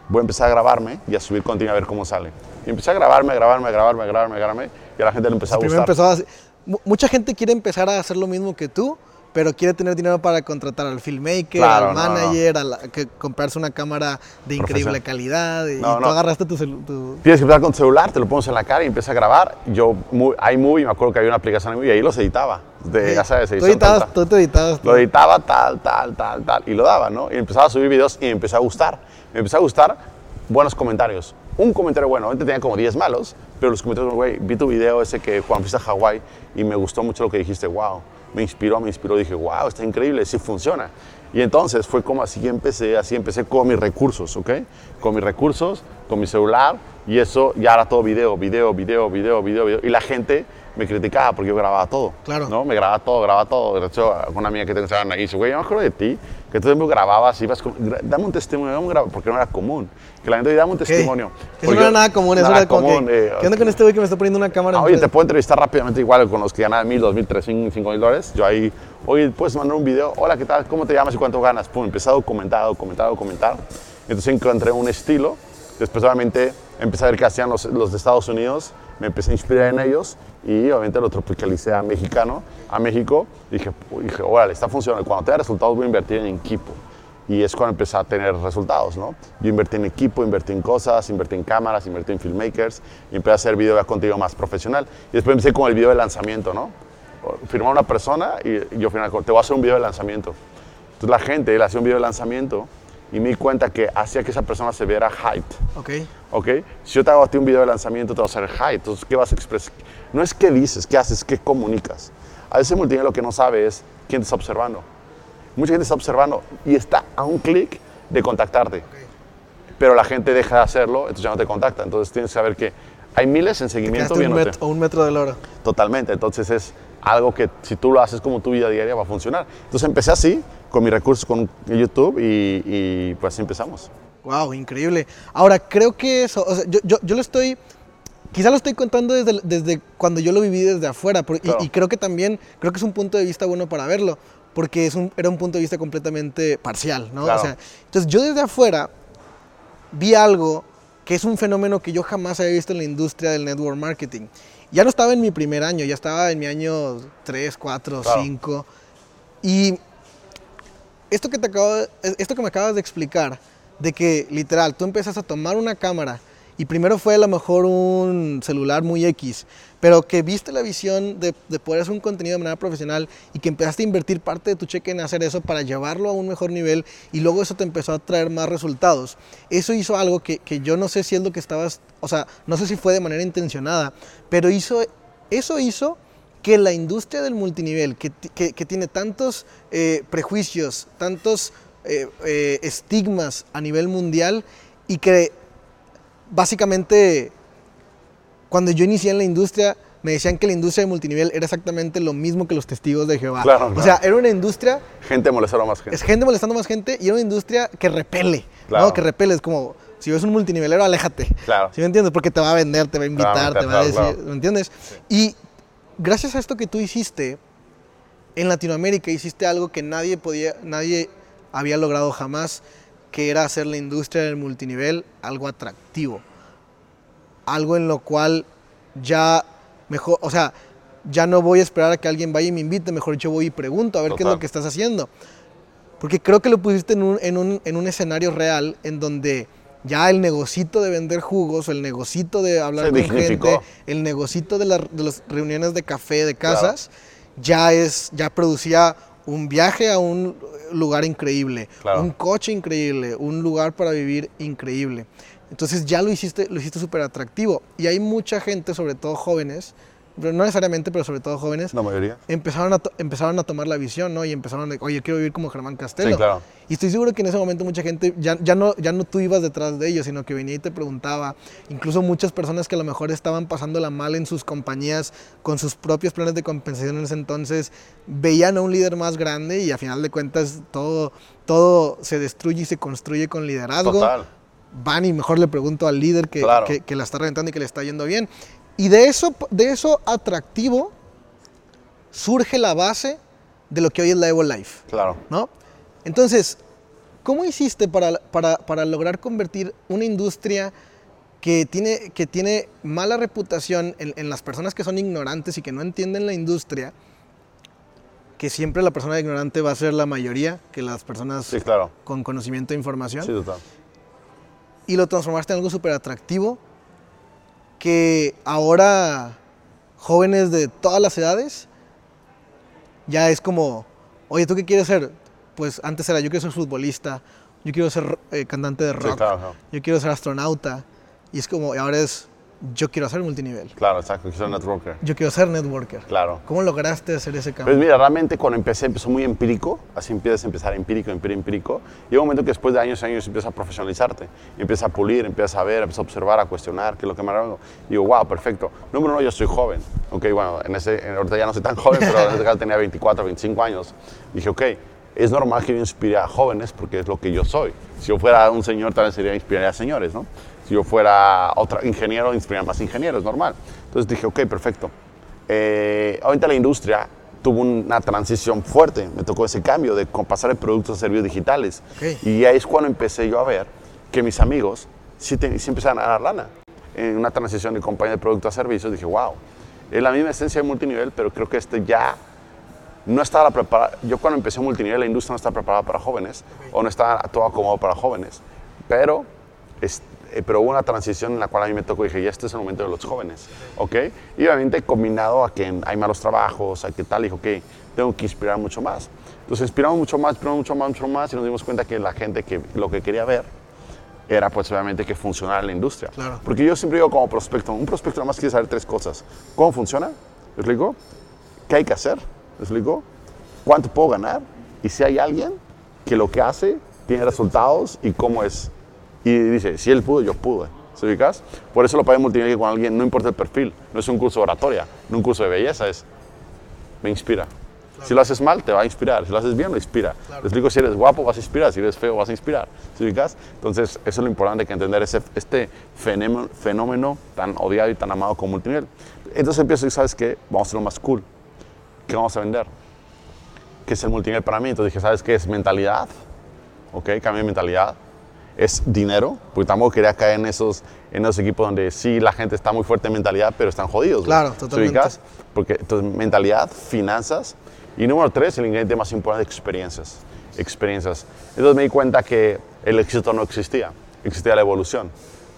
Voy a empezar a grabarme y a subir contenido a ver cómo sale. Y empecé a grabarme, a grabarme, a grabarme, a grabarme, a grabarme, y a la gente le empezó a gustar. Mucha gente quiere empezar a hacer lo mismo que tú, pero quiere tener dinero para contratar al filmmaker, Claro, al no, no. manager, a la- que comprarse una cámara de increíble calidad. Y, No, tú no. agarraste tu, tu- Tienes que empezar con tu celular, te lo pones en la cara y empiezas a grabar. Yo, mu- iMovie, me acuerdo que había una aplicación iMovie y ahí los editaba. De, ya sabes, tú editabas, tonta. tú te editabas. Lo editaba tal, tal, tal, tal, y lo daba, ¿no? Y empezaba a subir videos y me empezó a gustar. Me empezó a gustar buenos comentarios. Un comentario bueno, antes tenía como 10 malos, pero los comentarios, güey, vi tu video ese que Juan fuiste a Hawái y me gustó mucho lo que dijiste, wow. Me inspiró, me inspiró, dije, wow, está increíble, sí funciona. Y entonces fue como así empecé, así empecé con mis recursos, ¿ok? Con mis recursos, con mi celular, y eso ya era todo video, video, video, video, video, video. Y la gente me criticaba porque yo grababa todo. Claro. ¿no? Me grababa todo, grababa todo. De hecho, una amiga que tengo se llama Anaís, güey, yo me acuerdo de ti, que tú siempre grababas, ibas con, dame un testimonio, dame un porque no era común. Que la gente dice, dame un testimonio. Eso Oye, no era nada común, eso nada era como común, que, eh, ¿qué onda con este güey que me está poniendo una cámara? Ah, Oye, te puedo entrevistar rápidamente igual con los que ganan mil, dos mil, tres mil, cinco mil dólares. Yo ahí, oye, puedes mandar un video. Hola, ¿qué tal? ¿Cómo te llamas y cuánto ganas? Pum, empecé a documentar, a documentar, a documentar. Entonces encontré un estilo. Después, obviamente, empecé a ver qué hacían los, los de Estados Unidos. Me empecé a inspirar en ellos y obviamente lo tropicalicé a mexicano, a México. Y dije, dije, órale, está funcionando. Cuando tenga resultados, voy a invertir en equipo. Y es cuando empecé a tener resultados, ¿no? Yo invertí en equipo, invertí en cosas, invertí en cámaras, invertí en filmmakers, y empecé a hacer video de contenido más profesional. Y después empecé con el video de lanzamiento, ¿no? Firmar a una persona y yo firmaba, te voy a hacer un video de lanzamiento. Entonces la gente le hacía un video de lanzamiento y me di cuenta que hacía que esa persona se viera hyped. Ok. ¿ok? Si yo te hago a ti un video de lanzamiento, te vas a hacer hype. Entonces, ¿qué vas a expresar? No es qué dices, qué haces, qué comunicas. A veces el multinivel lo que no sabe es quién te está observando. Mucha gente está observando y está a un clic de contactarte. Pero la gente deja de hacerlo, entonces ya no te contacta. Entonces tienes que saber que hay miles en seguimiento un, metro, un metro del oro. Totalmente. Entonces es algo que si tú lo haces como tu vida diaria va a funcionar. Entonces empecé así, con mis recursos con YouTube y, y pues empezamos. Wow, increíble. Ahora, creo que eso, o sea, yo, yo, yo lo estoy, quizá lo estoy contando desde, desde cuando yo lo viví desde afuera, por- y- Claro. y, creo que también, creo que es un punto de vista bueno para verlo, porque es un, era un punto de vista completamente parcial, ¿no? Claro. O sea, entonces yo desde afuera vi algo que es un fenómeno que yo jamás había visto en la industria del network marketing. Ya no estaba en mi primer año, ya estaba en mi año 3, 4, Claro. 5. Y esto que, te acabo esto que me acabas de explicar, de que literal, tú empiezas a tomar una cámara y primero fue a lo mejor un celular muy X, pero que viste la visión de, de poder hacer un contenido de manera profesional y que empezaste a invertir parte de tu cheque en hacer eso para llevarlo a un mejor nivel y luego eso te empezó a traer más resultados. Eso hizo algo que, que yo no sé si es lo que estabas, o sea, no sé si fue de manera intencionada, pero hizo, eso hizo que la industria del multinivel, que, que- que tiene tantos eh, prejuicios, tantos eh, eh, estigmas a nivel mundial y que básicamente cuando yo inicié en la industria me decían que la industria de multinivel era exactamente lo mismo que los testigos de Jehová. Claro, O claro. sea, era una industria Gente molestando a más gente. es gente molestando más gente y era una industria que repele, Claro. ¿no? Que repele, es como, si ves un multinivelero, aléjate. Claro. ¿Sí me entiendes? Porque te va a vender, te va a invitar, te va a decir. ¿me entiendes? Y gracias a esto que tú hiciste, en Latinoamérica hiciste algo que nadie podía, nadie había logrado jamás, que era hacer la industria del multinivel algo atractivo. Algo en lo cual ya mejor, o sea, ya no voy a esperar a que alguien vaya y me invite, mejor yo voy y pregunto a ver qué es lo que estás haciendo. Porque creo que lo pusiste en un, en un, en un escenario real en donde ya el negocito de vender jugos, el negocito de hablar Se con dignificó. gente, el negocito de, la- de las reuniones de café, de casas, ya es, ya producía un viaje a un lugar increíble, Claro. un coche increíble, un lugar para vivir increíble. Entonces ya lo hiciste, lo hiciste súper atractivo. Y hay mucha gente, sobre todo jóvenes, no necesariamente, pero sobre todo jóvenes, La mayoría. empezaron a, empezaron a tomar la visión, ¿no? Y empezaron a, oye, quiero vivir como Germán Castelo. Sí, claro. Y estoy seguro que en ese momento mucha gente, ya, ya, no, ya no tú ibas detrás de ellos, sino que venía y te preguntaba. Incluso muchas personas que a lo mejor estaban pasándola mal en sus compañías, con sus propios planes de compensación en ese entonces, veían a un líder más grande y a final de cuentas todo, todo se destruye y se construye con liderazgo Total. Van y mejor le pregunto al líder que, Claro. que- que la está reventando y que le está yendo bien. Y de eso, de eso atractivo surge la base de lo que hoy es la Evo Life, Claro. ¿no? Entonces, ¿cómo hiciste para, para- para lograr convertir una industria que tiene, que tiene mala reputación en, en las personas que son ignorantes y que no entienden la industria? Que siempre la persona ignorante va a ser la mayoría que las personas Sí, claro. con conocimiento de información Sí, total. Y lo transformaste en algo súper atractivo que ahora jóvenes de todas las edades ya es como, oye, ¿tú qué quieres ser? Pues antes era, yo quiero ser futbolista, yo quiero ser eh, cantante de Sí, rock, claro, claro. yo quiero ser astronauta y es como, y ahora es, yo quiero ser multinivel, Claro, exacto. Que soy networker. yo quiero ser networker. Claro. ¿Cómo lograste hacer ese Pues cambio? mira, realmente cuando empecé, empezó muy empírico, así empiezas a empezar empírico, empírico, empírico. Llega un momento que después de años y años empiezas a profesionalizarte, y empiezas a pulir, empiezas a ver, empiezas a observar, a cuestionar, qué es lo que me hago. Y digo, wow, perfecto. Número uno, yo soy joven. Ok, bueno, en ese, en- ahorita ya no soy tan joven, pero en ese caso tenía 24, 25 años. Dije, ok, es normal que yo inspire a jóvenes porque es lo que yo soy. Si yo fuera un señor, tal vez sería inspirar a señores, ¿no? Si yo fuera otro ingeniero, inspiraría más ingenieros, normal. Entonces dije, ok, perfecto. Eh, ahorita la industria tuvo una transición fuerte, me tocó ese cambio de pasar de productos a servicios digitales. Ok. Y ahí es cuando empecé yo a ver que mis amigos sí, te- sí empezaron a ganar lana. En una transición de compañía de producto a servicios dije, wow, es la misma esencia de multinivel, pero creo que este ya no estaba preparada. Yo cuando empecé multinivel, la industria no estaba preparada para jóvenes o no estaba todo acomodado para jóvenes. Pero, es- eh, pero hubo una transición en la cual a mí me tocó y dije, ya este es el momento de los jóvenes. ¿Ok? Y obviamente combinado a que hay malos trabajos, a que tal, dije, ok, tengo que inspirar mucho más. Entonces inspiramos mucho más, inspiramos mucho más, mucho más y nos dimos cuenta que la gente que lo que quería ver era pues obviamente que funcionara la industria. Claro. Porque yo siempre digo como prospecto, un prospecto nada más quiere saber tres cosas. ¿Cómo funciona? ¿Me explico? ¿Qué hay que hacer? ¿Me explico? ¿Cuánto puedo ganar? Y si hay alguien que lo que hace tiene resultados y cómo es. Y dice, si él pudo, yo pude. ¿Se ubicas? Por eso lo pagué multinivel con alguien, no importa el perfil. No es un curso de oratoria, no un curso de belleza, es me inspira. Si lo haces mal, te va a inspirar. Si lo haces bien, lo inspira. Te explico, si eres guapo, vas a inspirar. Si eres feo, vas a inspirar. ¿Sí ubicas? Entonces, eso es lo importante, que entender ese, este fenómeno, fenómeno tan odiado y tan amado como multinivel. Entonces empiezo y ¿sabes qué? Vamos a hacerlo más cool. ¿Qué vamos a vender? ¿Qué es el multinivel para mí? Entonces dije, ¿sabes qué? Es mentalidad. ¿Ok? Cambio de mentalidad. Es dinero, porque tampoco quería caer en esos, en esos equipos donde sí la gente está muy fuerte en mentalidad, pero están jodidos. Claro, ¿Te totalmente. ubicas? Porque entonces mentalidad, finanzas y número tres, el ingrediente más importante, experiencias. Experiencias. Entonces me di cuenta que el éxito no existía, existía la evolución.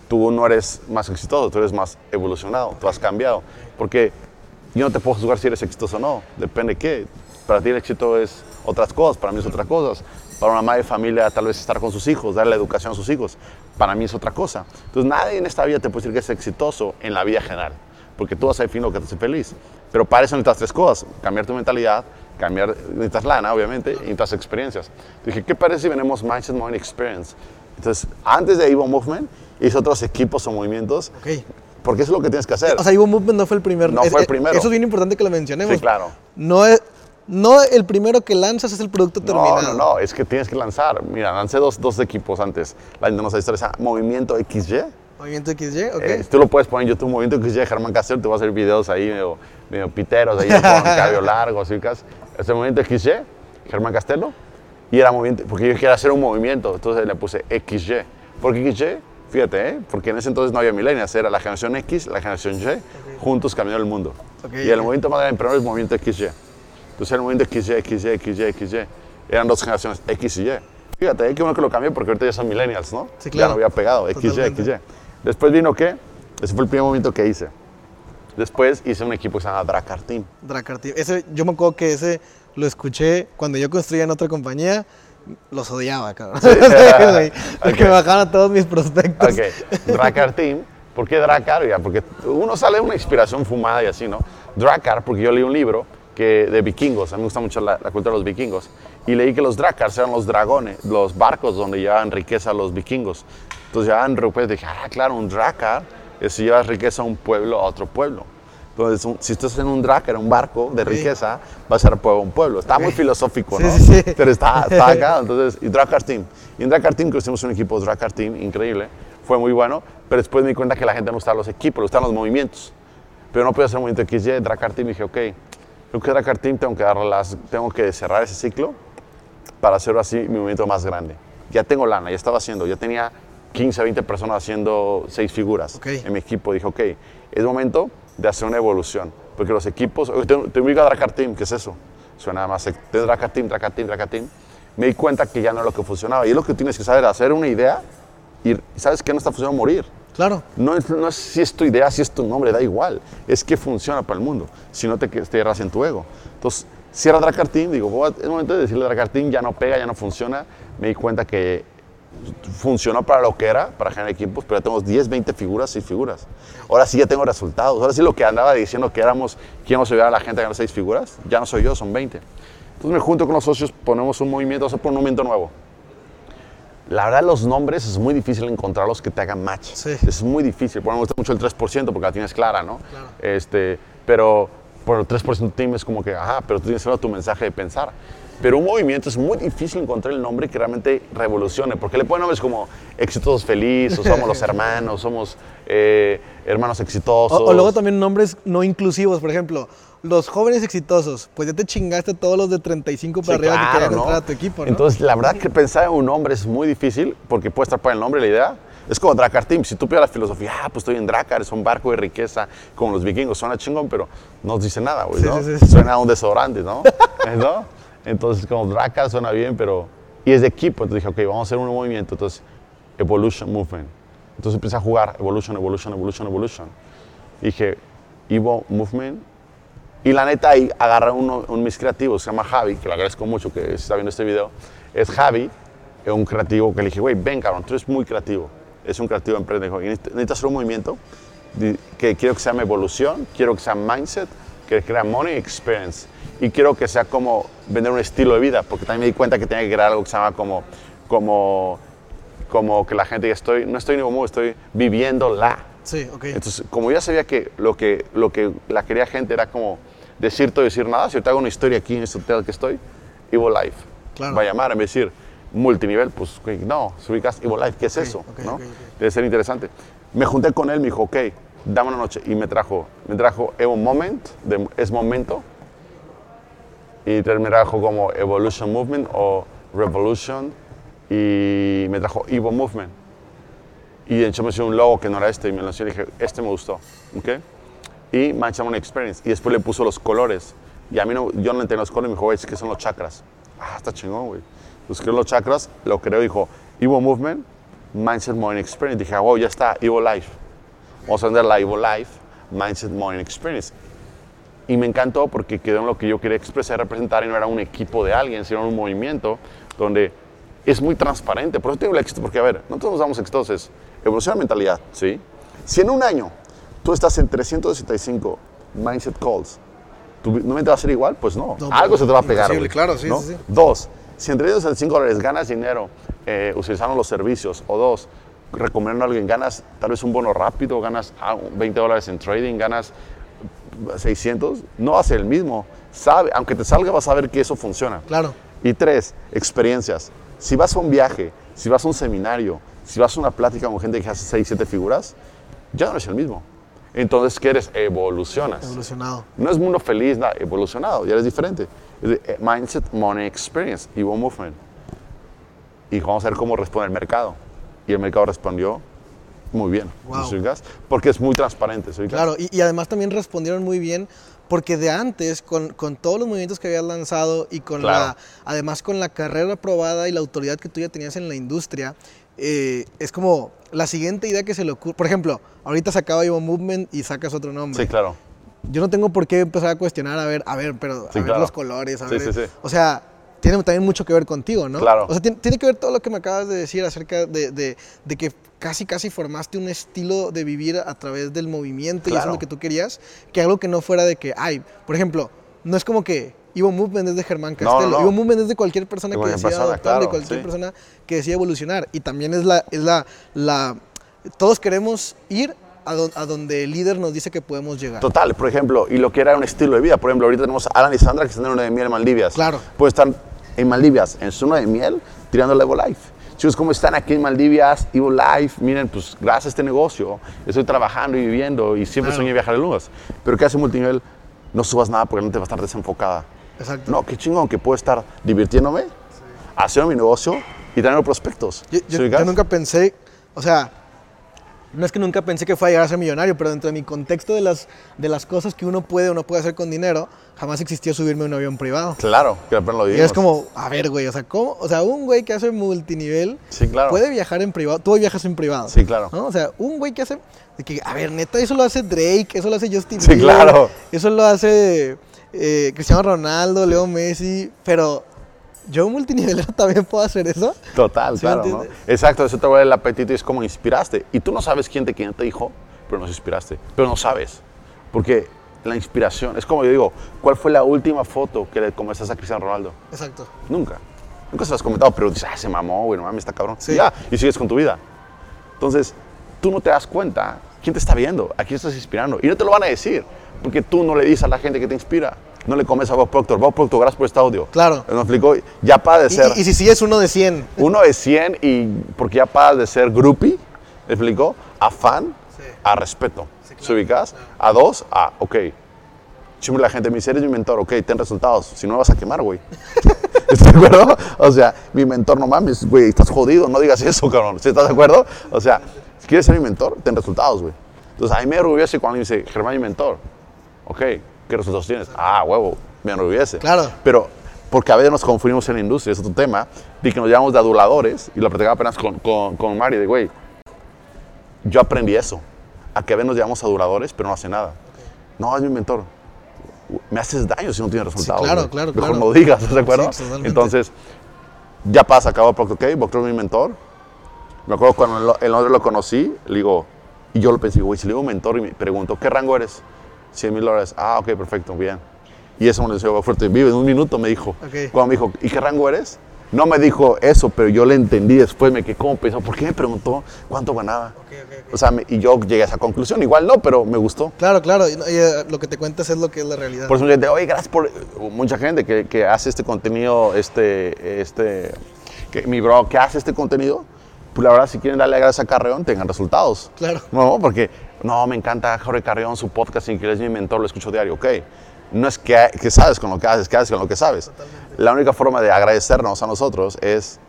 Tú no eres más exitoso, tú eres más evolucionado, tú has cambiado. Porque yo no te puedo juzgar si eres exitoso o no, depende de qué. Para ti el éxito es otras cosas, para mí es otras cosas. Para una madre de familia tal vez estar con sus hijos, darle educación a sus hijos, para mí es otra cosa. Entonces nadie en esta vida te puede decir que es exitoso en la vida general, porque tú vas a definir lo que te hace feliz. Pero para eso necesitas tres cosas, cambiar tu mentalidad, cambiar, necesitas lana obviamente, y necesitas experiencias. Dije, ¿qué parece si venimos Mindset Movement Experience? Entonces, antes de Evo Movement, hice otros equipos o movimientos, Ok. porque eso es lo que tienes que hacer. O sea, Evo Movement no fue el primero. No Es- fue el primero. Eso es bien importante que lo mencionemos. Sí, claro. No es, no el primero que lanzas es el producto No, terminado. no, no, es que tienes que lanzar. Mira, lancé dos, dos equipos antes. La no se llama Movimiento XY. Movimiento XY, ok. Eh, tú lo puedes poner en YouTube, Movimiento XY, Germán Castell, te va a hacer videos ahí medio, medio piteros, ahí con cabello largo, así que Este Movimiento XY, Germán Castelo, y era movimiento, porque yo quería hacer un movimiento, entonces le puse XY. ¿Por qué XY? Fíjate, ¿eh? porque en ese entonces no había millennials, era la generación X, la generación Y, juntos caminando el mundo. Ok, y el movimiento más grande primero es el movimiento XY. Entonces el movimiento XY, XY, XY, XY, eran dos generaciones X y Y. Fíjate, ¿eh? qué bueno que lo cambié porque ahorita ya son millennials, ¿no? Sí, Ya claro. no había pegado, XY, Totalmente. XY. Después vino qué? Ese fue el primer movimiento que hice. Después hice un equipo que se llama Dracar Team. Dracar Team. Ese, yo me acuerdo que ese lo escuché cuando yo construía en otra compañía. Los odiaba, cabrón. Sí, güey. Porque me bajaban a todos mis prospectos. Ok, Dracar Team. ¿Por qué Dracar? Ya, porque uno sale de una inspiración fumada y así, ¿no? Dracar, porque yo leí un libro que, de vikingos, a mí me gusta mucho la, la cultura de los vikingos, y leí que los Drakars eran los dragones, los barcos donde llevaban riqueza a los vikingos. Entonces llevaban riqueza, dije, ah, claro, un Drakar es si llevas riqueza a un pueblo a otro pueblo. Entonces, un- si estás en un Drakar, un barco de riqueza, va a ser pueblo a un pueblo. Está muy filosófico, ¿no? sí, sí. Pero está, está acá, entonces, y Dracar Team. Y en Dracar Team, que hicimos un equipo Dracar Team increíble, fue muy bueno, pero después me di cuenta que la gente no gustaba los equipos, le gustaban los movimientos. Pero no podía hacer movimiento XY, Dracar Team, y dije, ok, creo que Dracar Team tengo que, las, tengo que cerrar ese ciclo para hacer así mi movimiento más grande. Ya tengo lana, ya estaba haciendo, ya tenía 15, 20 personas haciendo seis figuras en mi equipo. Dije, ok, es momento de hacer una evolución, porque los equipos, te, te ubico a Dracar Team, ¿qué es eso? Suena más, de Dracar Team, Dracar Team, Dracar Team. Me di cuenta que ya no era lo que funcionaba. Y es lo que tienes que saber, hacer una idea y sabes que no está funcionando morir. Claro. No es, no es si es tu idea, si es tu nombre, da igual. Es que funciona para el mundo. Si no te cierras en tu ego. Entonces, cierra Dracar Team, digo, "Voy a- es momento de decirle a Dracar Team, ya no pega, ya no funciona. Me di cuenta que funcionó para lo que era, para generar equipos, pero ya tenemos 10, 20 figuras, 6 figuras. Ahora sí ya tengo resultados. Ahora sí lo que andaba diciendo que éramos, que íbamos a ayudar a la gente a ganar 6 figuras, ya no soy yo, son 20. Entonces me junto con los socios, ponemos un movimiento, vamos a poner un movimiento nuevo. La verdad, los nombres es muy difícil encontrarlos que te hagan match. Sí. Es muy difícil. Por ejemplo, me gusta mucho el 3% porque la tienes clara, ¿no? Este, pero por el 3% team es como que, ajá, pero tú tienes solo tu mensaje de pensar. Pero un movimiento es muy difícil encontrar el nombre que realmente revolucione, porque le ponen nombres como exitosos felices, somos los hermanos, somos eh, hermanos O, exitosos. o luego también nombres no inclusivos, por ejemplo, los jóvenes exitosos, pues ya te chingaste todos los de 35 para Sí, arriba que querían ¿no? entrar a tu equipo, ¿no? Entonces, la verdad que pensar en un nombre es muy difícil porque puede estar para el nombre la idea. Es como Dracar Team. Si tú pides la filosofía, ah, pues estoy en Dracar, es un barco de riqueza, como los vikingos, suena chingón, pero no nos dice nada, güey, Sí, ¿no? sí, sí. Suena a un desodorante, ¿no? ¿No? Entonces, como Dracar suena bien, pero... Y es de equipo, entonces dije, ok, vamos a hacer un movimiento, entonces, Evolution Movement. Entonces empecé a jugar Evolution, Evolution, Evolution, Evolution. Y dije, Evo Movement, y la neta ahí agarré uno, un mis creativos, se llama Javi, que le agradezco mucho que está viendo este video. Es Javi, es un creativo que le dije, güey, ven cabrón, tú eres muy creativo. Es un creativo emprendedor. Y necesito hacer un movimiento que quiero que sea mi evolución, quiero que sea mindset, que crea money experience. Y quiero que sea como vender un estilo de vida, porque también me di cuenta que tenía que crear algo que se llama como, como, como que la gente ya estoy, no estoy ni como, estoy viviendo la. Sí, ok. Entonces, como ya sabía que lo que, lo que la quería gente era como decir todo y decir nada, si yo te hago una historia aquí en este hotel que estoy, Evo Life. Claro. Va a llamar, de decir multinivel, pues no, se ubicas Evo Life, ¿qué es Ok, eso? ok, ¿no? ok, ok. Debe ser interesante. Me junté con él, me dijo, ok, dame una noche, y me trajo, me trajo Evo Moment, de- es momento, y me trajo como Evolution Movement o Revolution y me trajo Evo Movement. Y de hecho me hizo un logo que no era este y me lo enseñó y dije, este me gustó. ¿ok? Y Money Experience. Y después le puso los colores. Y a mí no, yo no entendí los colores me dijo, es que son los chakras. Ah, está chingón, güey. Busqué los chakras, lo creo, dijo, Evo Movement, Mindset Money Experience. Dije, ah, wow, ya está, Evo Life. Vamos a vender la Evo Life, Mindset Money Experience. Y me encantó porque quedó en lo que yo quería expresar, representar, y no era un equipo de alguien, sino un movimiento donde es muy transparente. Por eso tengo el éxito, porque a ver, nosotros nos damos éxitos, es evolución de mentalidad, ¿sí? Si en un año tú estás en 365 mindset calls, ¿tu mente va a ser igual? Pues no, No, algo se te va a pegar. güey, claro, sí, ¿no? sí, sí. Dos, si en 365 dólares ganas dinero eh, utilizando los servicios, o dos, recomendando a alguien, ganas tal vez un bono rápido, ganas ah, 20 dólares en trading, ganas 600, no va a ser el mismo. Sabe, aunque te salga, vas a ver que eso funciona. Claro. Y tres, experiencias. Si vas a un viaje, si vas a un seminario, si vas a una plática con gente que hace 6, 7 figuras, ya no eres el mismo. Entonces, ¿qué eres? Evolucionas. Evolucionado. No es mundo feliz, nada, evolucionado, ya eres diferente. Eh, mindset, money, experience, Evo Movement. Y vamos a ver cómo responde el mercado. Y el mercado respondió muy bien. Wow. Porque es muy transparente. Claro, y, y además también respondieron muy bien porque de antes, con, con todos los movimientos que habías lanzado y con Claro. la, además con la carrera aprobada y la autoridad que tú ya tenías en la industria, eh, es como la siguiente idea que se le ocurre. Por ejemplo, ahorita sacaba Evo Movement y sacas otro nombre. Sí, claro. Yo no tengo por qué empezar a cuestionar, a ver, a ver, pero a Sí, ver claro. los colores, a Sí, ver. sí, sí. O sea, tiene también mucho que ver contigo, ¿no? Claro. O sea, tiene, tiene que ver todo lo que me acabas de decir acerca de, de- de que casi, casi formaste un estilo de vivir a través del movimiento y eso es lo que tú querías, que algo que no fuera de que, ay, por ejemplo, no es como que Evo Movement es de Germán No, Castelo, no. Evo Movement es de cualquier persona De que decida persona, adoptar, de claro, cualquier sí. persona que decida evolucionar. Y también es la, es la, la, todos queremos ir a, don- a donde el líder nos dice que podemos llegar. Total, por ejemplo, y lo que era un estilo de vida. Por ejemplo, ahorita tenemos a Alan y Sandra que están en una de miel en Maldivias. Claro. Pueden estar en Maldivias, en su luna de miel, tirando el Evo Life. Chicos, ¿cómo están aquí en Maldivias? Evo Life, miren, pues gracias a este negocio, estoy trabajando y viviendo y siempre Claro. soñé viajar de lunas. Pero ¿qué hace multinivel? No subas nada porque no te va a estar desenfocada. Exacto. No, qué chingón que puedo estar divirtiéndome, haciendo mi negocio y teniendo prospectos. Yo, nunca pensé, o sea, no es que nunca pensé que fuera a llegar a ser millonario, pero dentro de mi contexto de las, de las cosas que uno puede o no puede hacer con dinero, jamás existió subirme a un avión privado. Claro, que apenas lo Y vivimos. es como, a ver, güey, o sea, ¿cómo? O sea, un güey que hace multinivel Sí, claro. puede viajar en privado. Tú hoy viajas en privado. Sí, claro. ¿no? O sea, un güey que hace. de que, a ver, neta, eso lo hace Drake, eso lo hace Justin Sí, Bieber, claro. Eso lo hace eh, Cristiano Ronaldo, Leo Messi, pero yo multinivelero también puedo hacer eso. Total, ¿Sí claro, ¿no? Exacto, eso te vuelve el apetito y es como inspiraste. Y tú no sabes quién te, quién te dijo, pero nos inspiraste. Pero no sabes. Porque la inspiración, es como yo digo, ¿cuál fue la última foto que le comentaste a Cristiano Ronaldo? Exacto. Nunca. Nunca se lo has comentado, pero dices, ah, se mamó, güey, no mames, está cabrón. Sí. Y ya, y sigues con tu vida. Entonces, tú no te das cuenta quién te está viendo, a quién estás inspirando. Y no te lo van a decir, porque tú no le dices a la gente que te inspira. No le comes a Bob Proctor. Bob Proctor, gracias por este audio. Claro. ¿Me explicó? Ya para de ser y- y si sí es uno de 100. uno de 100 y porque ya pasas de ser groupie, ¿me explicó? A fan, Sí. a respeto. Sí, claro, ¿Se ubicas? A dos, a, ok. Siempre la gente me dice, eres mi mentor, ok, ten resultados. Si no me vas a quemar, güey. ¿Estás de acuerdo? O sea, mi mentor, no mames, güey, estás jodido, no digas eso, cabrón. ¿Sí ¿Estás de acuerdo? O sea, si quieres ser mi mentor, ten resultados, güey. Entonces, a mí me orgullece cuando me dice, Germán, mi mentor. Ok, ¿qué resultados tienes? Ah, huevo, me enorgullece. Claro. Pero, porque a veces nos confundimos en la industria, es otro tema, de que nos llamamos de aduladores, y lo platicaba apenas con, con, con Mari, de güey, yo aprendí eso, a que a veces nos llamamos aduladores, pero no hace nada. No, es mi mentor. Me haces daño si no tienes resultados. claro, güey. claro, Mejor claro. no digas, ¿estás de acuerdo? Sí. Entonces, ya pasa, acabó Proctor, ok, Proctor es mi mentor. Me acuerdo cuando el hombre lo conocí, le digo, y yo lo pensé, güey, si le digo mentor y me pregunto, ¿qué rango eres? 100 mil dólares. Ah, ok, perfecto, bien. Y eso me lo decía fuerte, vive en un minuto, me dijo. Ok. Cuando me dijo, ¿y qué rango eres? No me dijo eso, pero yo le entendí después, me quedé como pensó, ¿por qué me preguntó cuánto ganaba? O sea, me- y yo llegué a esa conclusión, igual no, pero me gustó. Claro, claro. y- y, eh, lo que te cuentas es lo que es la realidad. Por eso gente, oye, gracias por... Mucha gente que, que hace este contenido, este, este, que, mi bro, que hace este contenido, pues la verdad, si quieren darle gracias a Carreón, tengan resultados. Claro. No, porque, no, me encanta Jorge Carreón, su podcast, que es mi mentor, lo escucho diario, ok. No es que, que sabes con lo que haces, que haces con lo que sabes. La única forma de agradecernos a nosotros es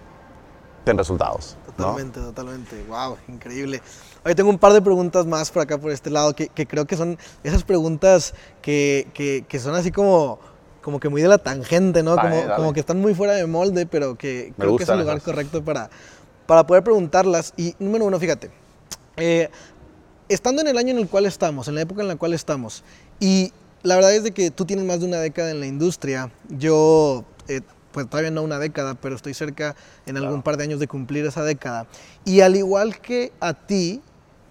ten resultados. Totalmente, totalmente. Wow, increíble. Hoy tengo un par de preguntas más por acá, por este lado, que, creo que son esas preguntas que, que, son así como, como que muy de la tangente, ¿no? como, como, que están muy fuera de molde, pero que creo que es el lugar correcto para, para poder preguntarlas. Y número uno, fíjate, eh, estando en el año en el cual estamos, en la época en la cual estamos, y la verdad es de que tú tienes más de una década en la industria, yo... Eh, pues todavía no una década, pero estoy cerca en algún par de años de cumplir esa década. Y al igual que a ti,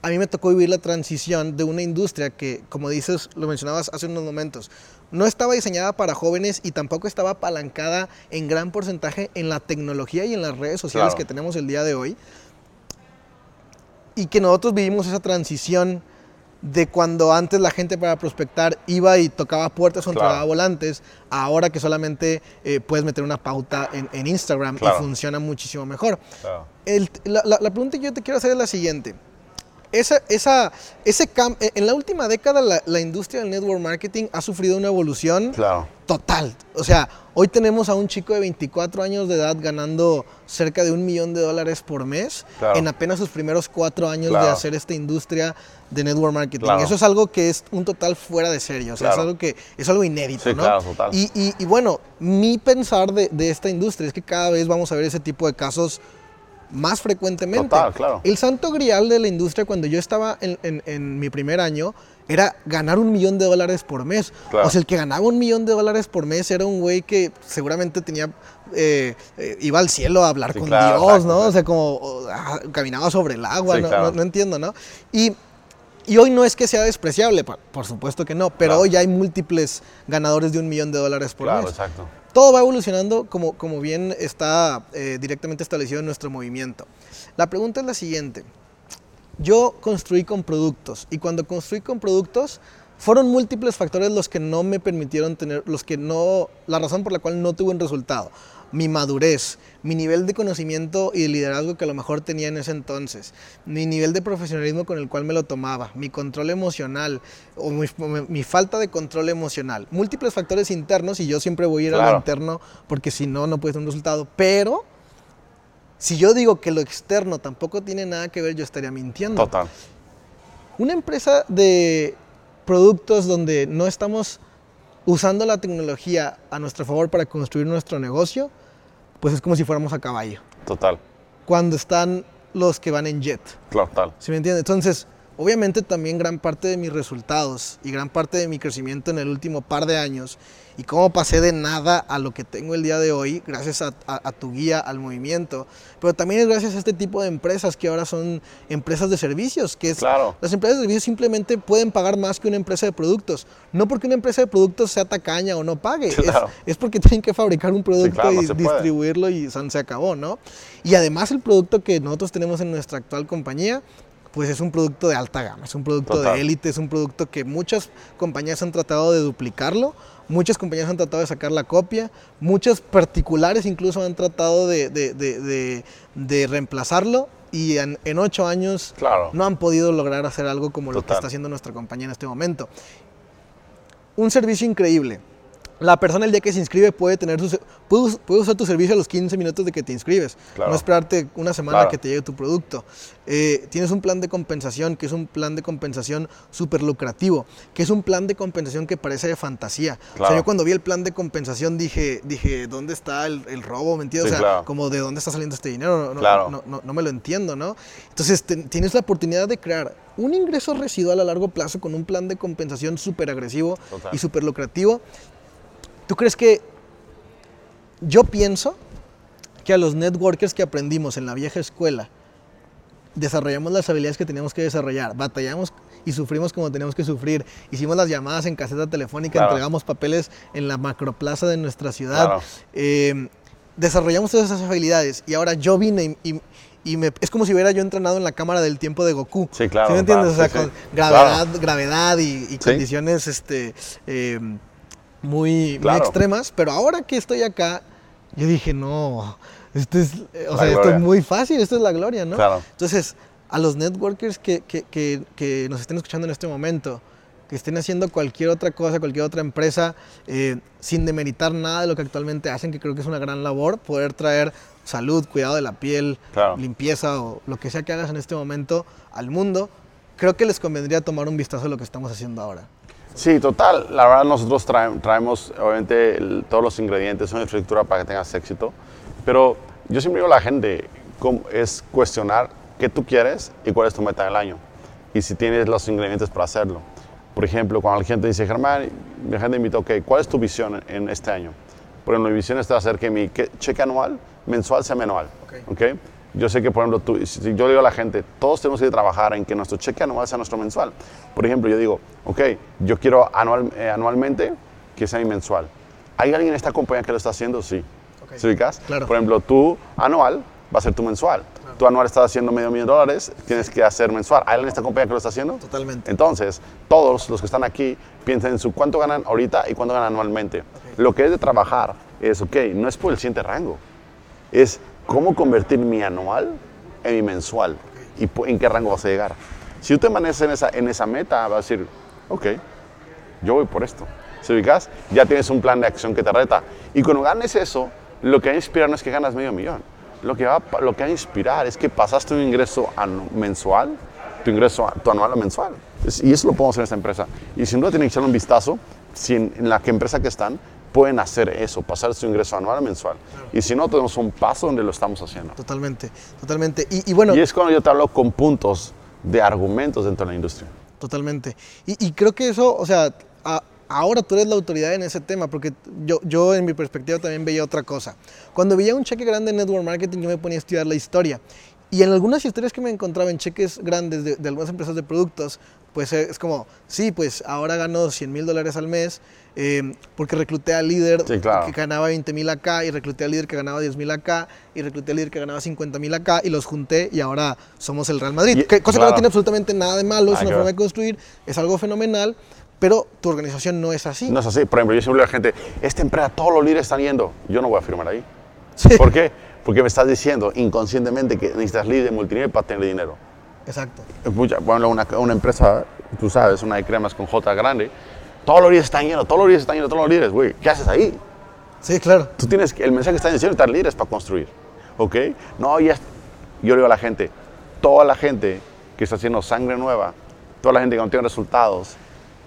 a mí me tocó vivir la transición de una industria que, como dices, lo mencionabas hace unos momentos, no estaba diseñada para jóvenes y tampoco estaba apalancada en gran porcentaje en la tecnología y en las redes sociales que tenemos el día de hoy. Y que nosotros vivimos esa transición de cuando antes la gente para prospectar iba y tocaba puertas o entregaba volantes, ahora que solamente eh, puedes meter una pauta en, Instagram y funciona muchísimo mejor. la, la, pregunta que yo te quiero hacer es la siguiente esa, esa, ese eh, en la última década la, industria del network marketing ha sufrido una evolución total. O sea, hoy tenemos a un chico de 24 años de edad ganando cerca de un millón de dólares por mes en apenas sus primeros cuatro años de hacer esta industria de network marketing. Eso es algo que es un total fuera de serio, o sea, es algo que es algo inédito, ¿no? Y, y, bueno, mi pensar de, de esta industria es que cada vez vamos a ver ese tipo de casos más frecuentemente. Total, claro. El santo grial de la industria cuando yo estaba en, mi primer año era ganar un millón de dólares por mes. O sea, el que ganaba un millón de dólares por mes era un güey que seguramente tenía, eh, eh, iba al cielo a hablar con Dios, ¿no? O sea, como ah, caminaba sobre el agua, no, entiendo, ¿no? Y, y, hoy no es que sea despreciable, por, supuesto que no, pero hoy ya hay múltiples ganadores de un millón de dólares por mes. Claro, exacto todo va evolucionando como, como bien está eh, directamente establecido en nuestro movimiento. La pregunta es la siguiente. Yo construí con productos y cuando construí con productos fueron múltiples factores los que no me permitieron tener, los que no, la razón por la cual no tuve un resultado mi madurez, mi nivel de conocimiento y de liderazgo que a lo mejor tenía en ese entonces, mi nivel de profesionalismo con el cual me lo tomaba, mi control emocional o mi, falta de control emocional. Múltiples factores internos y yo siempre voy a ir a lo interno porque si no, no puede ser un resultado. Pero si yo digo que lo externo tampoco tiene nada que ver, yo estaría mintiendo. Total. Una empresa de productos donde no estamos usando la tecnología a nuestro favor para construir nuestro negocio, pues es como si fuéramos a caballo. Total. Cuando están los que van en jet. Total. ¿Sí me entiendes? Entonces, obviamente también gran parte de mis resultados y gran parte de mi crecimiento en el último par de años y cómo pasé de nada a lo que tengo el día de hoy, gracias a, tu guía, al movimiento, pero también es gracias a este tipo de empresas que ahora son empresas de servicios, que es, claro. las empresas de servicios simplemente pueden pagar más que una empresa de productos, no porque una empresa de productos sea tacaña o no pague, es, porque tienen que fabricar un producto y distribuirlo y se acabó, ¿no? Y además el producto que nosotros tenemos en nuestra actual compañía, pues es un producto de alta gama, es un producto de élite, es un producto que muchas compañías han tratado de duplicarlo, muchas compañías han tratado de sacar la copia, muchas particulares incluso han tratado de, reemplazarlo y en, ocho años no han podido lograr hacer algo como lo que está haciendo nuestra compañía en este momento. Un servicio increíble la persona el día que se inscribe puede tener su, puede, usar tu servicio a los 15 minutos de que te inscribes, no esperarte una semana que te llegue tu producto. Eh, tienes un plan de compensación que es un plan de compensación súper lucrativo, que es un plan de compensación que parece de fantasía. O sea, yo cuando vi el plan de compensación dije, dije ¿dónde está el, robo? ¿Me entiendes? o sea, como de dónde está saliendo este dinero, no, no, no me lo entiendo, ¿no? Entonces tienes la oportunidad de crear un ingreso residual a largo plazo con un plan de compensación súper agresivo y súper lucrativo ¿Tú crees que yo pienso que a los networkers que aprendimos en la vieja escuela desarrollamos las habilidades que teníamos que desarrollar, batallamos y sufrimos como teníamos que sufrir, hicimos las llamadas en caseta telefónica, entregamos papeles en la macroplaza de nuestra ciudad, em, desarrollamos todas esas habilidades y ahora yo vine y, es como si hubiera yo entrenado en la cámara del tiempo de Goku. Sí, claro. ¿Sí me entiendes? o sea, con gravedad, gravedad y, condiciones este, em, muy, extremas, pero ahora que estoy acá, yo dije, no, esto es, o sea, esto es muy fácil, esto es la gloria, ¿no? Entonces, a los networkers que, que, que, nos estén escuchando en este momento, que estén haciendo cualquier otra cosa, cualquier otra empresa, eh, sin demeritar nada de lo que actualmente hacen, que creo que es una gran labor, poder traer salud, cuidado de la piel, Claro. limpieza o lo que sea que hagas en este momento al mundo, creo que les convendría tomar un vistazo de lo que estamos haciendo ahora. Sí, total. La verdad, nosotros trae- traemos, obviamente, el- todos los ingredientes, una infraestructura para que tengas éxito. Pero yo siempre digo a la gente, es cuestionar qué tú quieres y cuál es tu meta del año. Y si tienes los ingredientes para hacerlo. Por ejemplo, cuando la gente dice, Germán, mi gente invita, ok, ¿cuál es tu visión en, este año? Por ejemplo, mi visión es hacer que mi que- cheque anual, mensual, sea mensual. Ok. ¿ok? Yo sé que, por ejemplo, tú, si yo le digo a la gente, todos tenemos que trabajar en que nuestro cheque anual sea nuestro mensual. Por ejemplo, yo digo, ok, yo quiero anual, eh, anualmente que sea mi mensual. ¿Hay alguien en esta compañía que lo está haciendo? Sí. Ok. ¿Sí ubicas? Claro. Por ejemplo, tu anual va a ser tu mensual. Tu anual está haciendo medio millón de dólares, tienes que hacer mensual. ¿Hay alguien en esta compañía que lo está haciendo? Totalmente. Entonces, todos los que están aquí piensen en su cuánto ganan ahorita y cuánto ganan anualmente. Lo que es de trabajar es, ok, no es por el siguiente rango, es cómo convertir mi anual en mi mensual y en qué rango vas a llegar. Si tú te manejas en esa, en esa meta, vas a decir, ok, yo voy por esto. ¿Se ubicas? Ya tienes un plan de acción que te reta. Y cuando ganes eso, lo que va a inspirar no es que ganas medio millón. Lo que va, lo que va a inspirar es que pasaste un ingreso mensual, tu ingreso, tu anual a mensual. Y eso lo podemos hacer en esta empresa. Y sin duda tienen que echar un vistazo si en, en la que empresa que están pueden hacer eso, pasar su ingreso anual a mensual. Y si no, tenemos un paso donde lo estamos haciendo. Totalmente, totalmente. Y, y bueno, Y es cuando yo te hablo con puntos de argumentos dentro de la industria. Totalmente. Y, y creo que eso, o sea, a- ahora tú eres la autoridad en ese tema, porque yo, yo en mi perspectiva también veía otra cosa. Cuando veía un cheque grande en Network Marketing, yo me ponía a estudiar la historia. Y en algunas historias que me encontraba en cheques grandes de, de algunas empresas de productos, pues eh, es como, sí, pues ahora gano 100 mil dólares al mes eh, porque recluté al líder Sí, claro. que ganaba 20 mil acá y recluté al líder que ganaba 10 mil acá y recluté al líder que ganaba 50 mil acá y los junté y ahora somos el Real Madrid. Y- Que- cosa que claro. no tiene absolutamente nada de malo, es una forma de construir, es algo fenomenal, pero tu organización no es así. No es así. Por ejemplo, yo siempre le digo a la gente, esta empresa, todos los líderes están yendo. Yo no voy a firmar ahí. Sí. ¿Por qué? Porque me estás diciendo inconscientemente que necesitas líder multinivel para tener dinero. Exacto. Bueno, una, una empresa, tú sabes, una de cremas con J grande, todos los líderes están yendo, todos los líderes están yendo, todos los líderes, güey. ¿Qué haces ahí? Sí, claro. Tú tienes que, el mensaje que está diciendo estar líderes para construir, ¿ok? No, ya, yo le digo a la gente, toda la gente que está haciendo sangre nueva, toda la gente que no tiene resultados,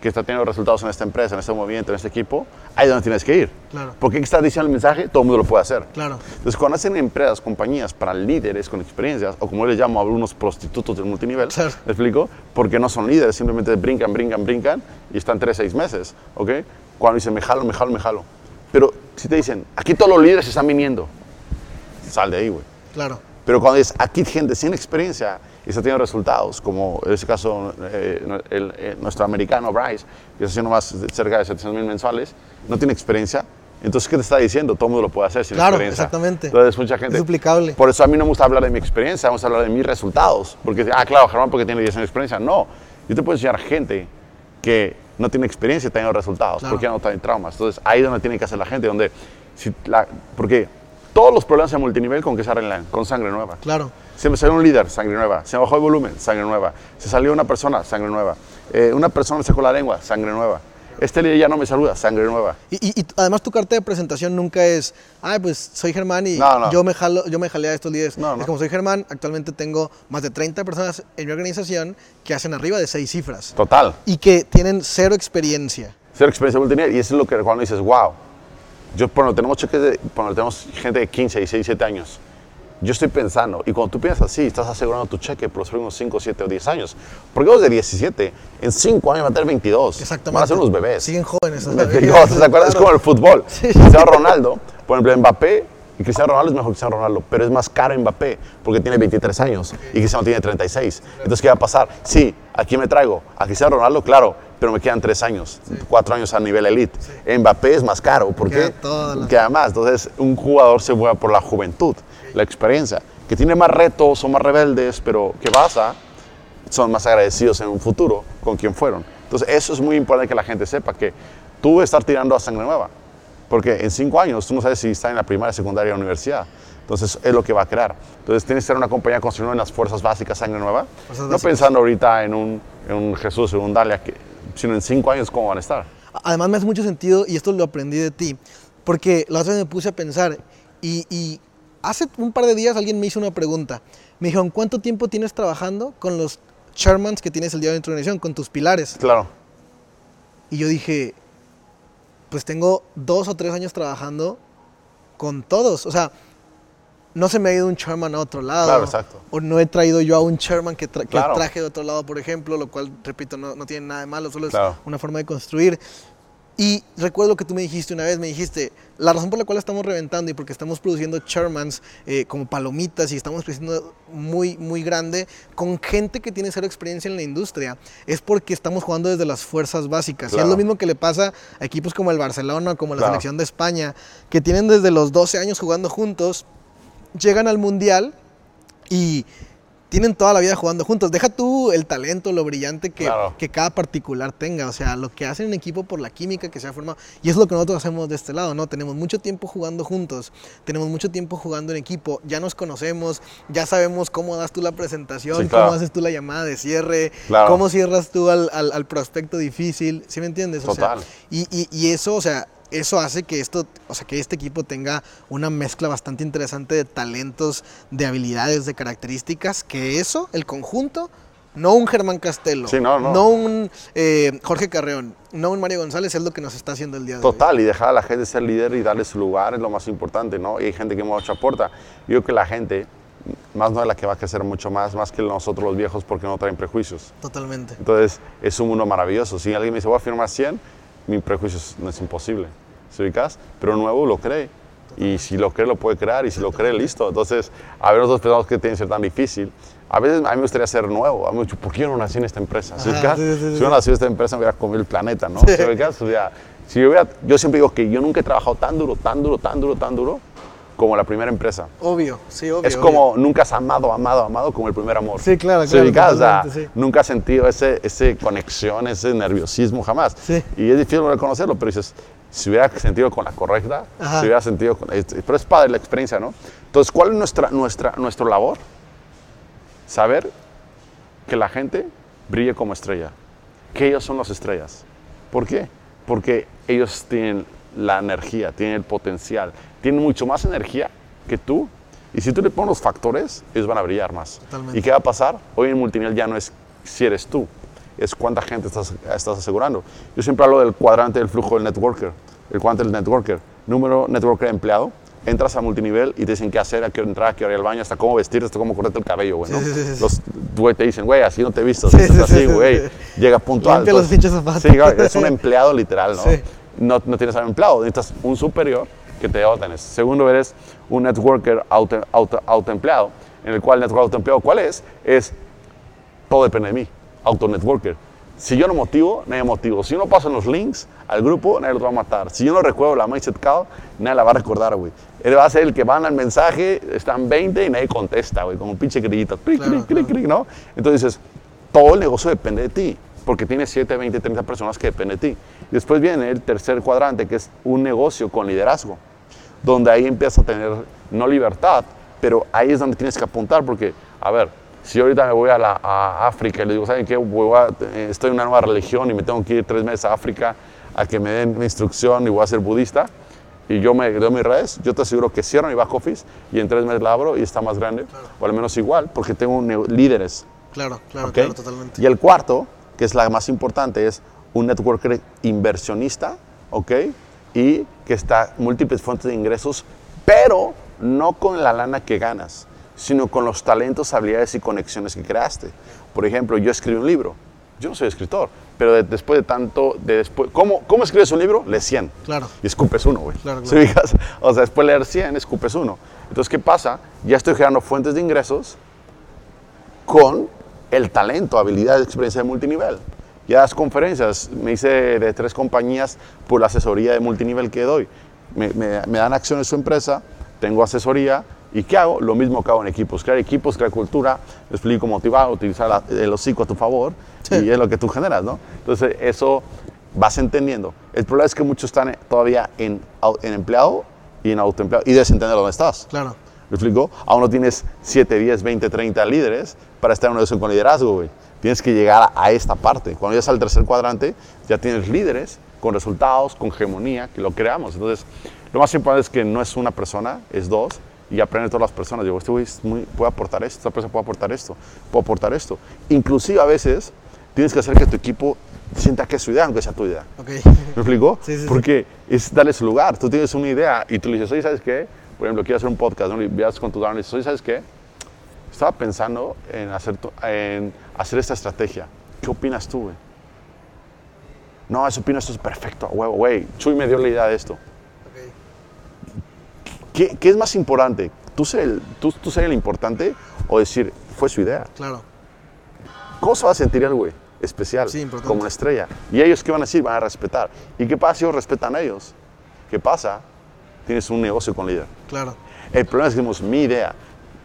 que está teniendo resultados en esta empresa, en este movimiento, en este equipo, ahí es donde tienes que ir. Claro. Porque ¿qué estás diciendo el mensaje? Todo el mundo lo puede hacer. Claro. Entonces, cuando hacen empresas, compañías para líderes con experiencias, o como yo les llamo a algunos prostitutos del multinivel, Claro. ¿me explico? Porque no son líderes, simplemente brincan, brincan, brincan y están tres, seis meses, ¿ok? Cuando dicen, me jalo, me jalo, me jalo. Pero si te dicen, aquí todos los líderes están viniendo, sal de ahí, güey. Claro. Pero cuando dices, aquí gente sin experiencia y está teniendo resultados, como en este caso eh, el- eh, nuestro americano Bryce, que está haciendo más de cerca de 700 mil mensuales, no tiene experiencia, entonces, ¿qué te está diciendo? Todo el mundo lo puede hacer sin Claro, experiencia. exactamente. Entonces, mucha gente... Es duplicable. Por eso a mí no me gusta hablar de mi experiencia, vamos a hablar de mis resultados. Porque, ah, claro, Germán, porque tiene 10 años de experiencia. No, yo te puedo enseñar gente que no tiene experiencia y tiene resultados, Claro. porque ya no tiene traumas. Entonces, ahí es donde tiene que hacer la gente, donde... Si la, porque todos los problemas en multinivel con que se arreglan, con sangre nueva. Claro. Se me salió un líder, sangre nueva. Se bajó el volumen, sangre nueva. Se salió una persona, sangre nueva. Eh, una persona me sacó la lengua, sangre nueva. Este líder ya no me saluda, sangre nueva. Y, y- y además tu carta de presentación nunca es, ay, pues soy Germán y No, no. yo me jalo, yo me jalé a estos líderes. No, Es como soy Germán, actualmente tengo más de 30 personas en mi organización que hacen arriba de seis cifras Total. y que tienen cero experiencia. Cero experiencia multinivel. Y eso es lo que cuando dices, wow. Yo, bueno, tenemos cheques de, bueno, tenemos gente de 15, 16, 17 años. Yo estoy pensando, y cuando tú piensas así, estás asegurando tu cheque por los próximos 5, 7 o 10 años. Porque los de 17, en 5 años van a tener 22. Exactamente. Van a ser unos bebés. Siguen jóvenes. explico, ¿te acuerdas? Es como el fútbol. Sí. Cristiano Ronaldo, por ejemplo, Mbappé y Cristiano Ronaldo es mejor que Cristiano Ronaldo, pero es más caro Mbappé porque tiene 23 años y Cristiano tiene 36. Entonces, ¿qué va a pasar? Sí, aquí me traigo a Cristiano Ronaldo, claro, pero me quedan 3 años, 4 años a nivel elite. Mbappé es más caro porque Queda toda la- queda más. Entonces, un jugador se juega por la juventud, la experiencia, que tiene más retos, son más rebeldes, pero ¿qué pasa? son más agradecidos en un futuro con quien fueron. Entonces, eso es muy importante que la gente sepa, que tú estar tirando a sangre nueva, porque en cinco años tú no sabes si está en la primaria, secundaria o universidad. Entonces, es lo que va a crear. Entonces, tienes que ser una compañía construyendo en las fuerzas básicas sangre nueva, Fuerzas no básicas. pensando ahorita en un, en un Jesús, en un Dalia, que sino en cinco años cómo van a estar. Además me hace mucho sentido, y esto lo aprendí de ti, porque la otra vez me puse a pensar, y, y hace un par de días alguien me hizo una pregunta. Me dijeron, ¿cuánto tiempo tienes trabajando con los Shermans que tienes el día de introducción, con tus pilares? Claro. Y yo dije, pues tengo dos o tres años trabajando con todos. O sea, no se me ha ido un chairman a otro lado. Claro, exacto. O no he traído yo a un chairman que, tra- que Claro. traje de otro lado, por ejemplo, lo cual, repito, no, no tiene nada de malo, solo es una forma de construir. Y recuerdo que tú me dijiste una vez, me dijiste, la razón por la cual estamos reventando y porque estamos produciendo chairmans eh, como palomitas y estamos creciendo muy, muy grande con gente que tiene cero experiencia en la industria, es porque estamos jugando desde las fuerzas básicas. Y es lo mismo que le pasa a equipos como el Barcelona, como la Claro. selección de España, que tienen desde los 12 años jugando juntos, llegan al Mundial y tienen toda la vida jugando juntos. Deja tú el talento, lo brillante que, Claro. que cada particular tenga. O sea, lo que hacen en equipo por la química que se ha formado. Y es lo que nosotros hacemos de este lado, ¿no? Tenemos mucho tiempo jugando juntos, tenemos mucho tiempo jugando en equipo, ya nos conocemos, ya sabemos cómo das tú la presentación, Sí, claro. cómo haces tú la llamada de cierre, Claro. cómo cierras tú al, al- al prospecto difícil. ¿Sí me entiendes? O sea, Total. y, y- y eso, o sea, eso hace que esto, o sea, que este equipo tenga una mezcla bastante interesante de talentos, de habilidades, de características, que eso, el conjunto, no un Germán Castelo, Sí, no, no. un eh, Jorge Carreón, no un Mario González, es lo que nos está haciendo el día de hoy. Total, y dejar a la gente ser líder y darle su lugar es lo más importante, ¿no? Y hay gente que mucho aporta. Yo creo que la gente, más no es la que va a crecer mucho más, más que nosotros los viejos porque no traen prejuicios. Totalmente. Entonces, es un mundo maravilloso. Si alguien me dice, voy a firmar 100, mi prejuicio es- no es imposible. ¿Se ubicas? Pero nuevo lo cree. Y si lo cree, lo puede crear. Y si lo cree, listo. Entonces, a ver, nosotros pensamos que tiene que ser tan difícil. A veces a mí me gustaría ser nuevo. A mí me dicho, ¿por qué yo no nací en esta empresa? ¿Se Ajá, ubicas? sí, sí, sí, si yo nací en esta empresa, me hubiera comido el planeta, ¿no? ¿Se ubicas? O sea, si yo, hubiera- yo siempre digo que yo nunca he trabajado tan duro, tan duro, tan duro, tan duro como la primera empresa. Obvio, sí, obvio. Es obvio. como nunca has amado, amado, amado como el primer amor. Sí, claro, ¿Se claro, sea, totalmente, sí. Nunca has sentido ese, ese conexión, ese nerviosismo jamás. Sí. Y es difícil reconocerlo, pero dices, si hubiera sentido con la correcta, Ajá. si hubiera sentido con... Pero es padre la experiencia, ¿no? Entonces, ¿cuál es nuestra, nuestra, nuestro labor? Saber que la gente brille como estrella, que ellos son las estrellas. ¿Por qué? Porque ellos tienen la energía, tienen el potencial, tienen mucho más energía que tú. Y si tú le pones los factores, ellos van a brillar más. Totalmente. ¿Y qué va a pasar? Hoy en multinivel ya no es si eres tú, es cuánta gente estás, estás asegurando. Yo siempre hablo del cuadrante del flujo del networker, el cuadrante del networker. Número networker empleado, entras a multinivel y te dicen qué hacer, a qué entrar, a qué hora ir al baño, hasta cómo vestirte, hasta cómo cortarte el cabello, güey. ¿no? Sí, sí, sí, sí. Los güey te dicen, güey, así no te sí, así, sí, sí, güey. Llega puntual. Limpia los Entonces, pinches zapatos. Sí, claro, es un empleado literal, ¿no? No, no tienes a un empleado, necesitas un superior que te órdenes. Segundo, eres un networker auto, auto, autoempleado, en el cual el networker autoempleado, ¿cuál es? Es todo depende de mí, auto-networker. Si yo no motivo, nadie motivo. Si yo no paso los links al grupo, nadie los va a matar. Si yo no recuerdo la mindset call, nadie la va a recordar, güey. Él va a ser el que van al mensaje, están 20 y nadie contesta, güey, con un pinche grillito. Clic, Claro, clic, clic, claro. clic, ¿no? Entonces todo el negocio depende de ti, porque tienes 7, 20, 30 personas que dependen de ti. Después viene el tercer cuadrante, que es un negocio con liderazgo, donde ahí empiezas a tener, no libertad, pero ahí es donde tienes que apuntar, porque, a ver, si ahorita me voy a, la, a África y le digo, ¿saben qué? Voy a- eh, estoy en una nueva religión y me tengo que ir tres meses a África a que me den mi instrucción y voy a ser budista, y yo me doy mis redes, yo te aseguro que cierro mi back office y en tres meses la abro y está más grande, o al menos igual, porque tengo líderes Claro, claro, ¿ok? claro, totalmente. Y el cuarto, que es la más importante, es un networker inversionista, ¿ok? Y que está múltiples fuentes de ingresos, pero no con la lana que ganas, sino con los talentos, habilidades y conexiones que creaste. Por ejemplo, yo escribí un libro. Yo no soy escritor, pero de- después de tanto, de después, ¿cómo, ¿cómo escribes un libro? Lees 100. Claro. Y escupes uno, güey. Claro, ¿Sí claro. O sea, después de leer 100, escupes uno. Entonces, ¿qué pasa? Ya estoy generando fuentes de ingresos con el talento, habilidad, experiencia de multinivel. Ya las conferencias, me hice de tres compañías por la asesoría de multinivel que doy. Me, me- me dan acciones su empresa, tengo asesoría y ¿qué hago? Lo mismo que hago en equipos, crear equipos, crear cultura, explico motivar, utilizar la- el hocico a tu favor y es lo que tú generas, ¿no? Entonces eso vas entendiendo. El problema es que muchos están todavía en, en empleado y en autoempleado y debes entender dónde estás. Claro. ¿Me explico? Aún no tienes 7, 10, 20, 30 líderes para estar en una edición con liderazgo, güey. Tienes que llegar a esta parte. Cuando llegas al tercer cuadrante, ya tienes líderes con resultados, con hegemonía, que lo creamos. Entonces, lo más importante es que no es una persona, es dos, y aprende todas las personas. Digo, este güey es muy- puede aportar esto, esta persona puede aportar esto, puede aportar esto. Inclusive a veces tienes que hacer que tu equipo sienta que es su idea, aunque sea tu idea. Ok. ¿Me explico? Sí, sí, sí. Porque es darle su lugar. Tú tienes una idea y tú le dices, oye, ¿sabes qué? Por ejemplo, quiero hacer un podcast, ¿no? Y veas con tu down y dices, oye, ¿sabes qué? Estaba pensando en hacer, en hacer esta estrategia. ¿Qué opinas tú, güey? No, eso opino, esto es perfecto, huevo, güey. Chuy me dio la idea de esto. ¿Qué, qué es más importante? ¿Tú ser, el, tú, ¿Tú ser el importante o decir, fue su idea? Claro. ¿Cómo se va a sentir el güey? Especial, Sí, importante. como una estrella. ¿Y ellos qué van a decir? Van a respetar. ¿Y qué pasa si ellos respetan a ellos? ¿Qué pasa? Tienes un negocio con líder. Claro. El problema es que decimos, mi idea.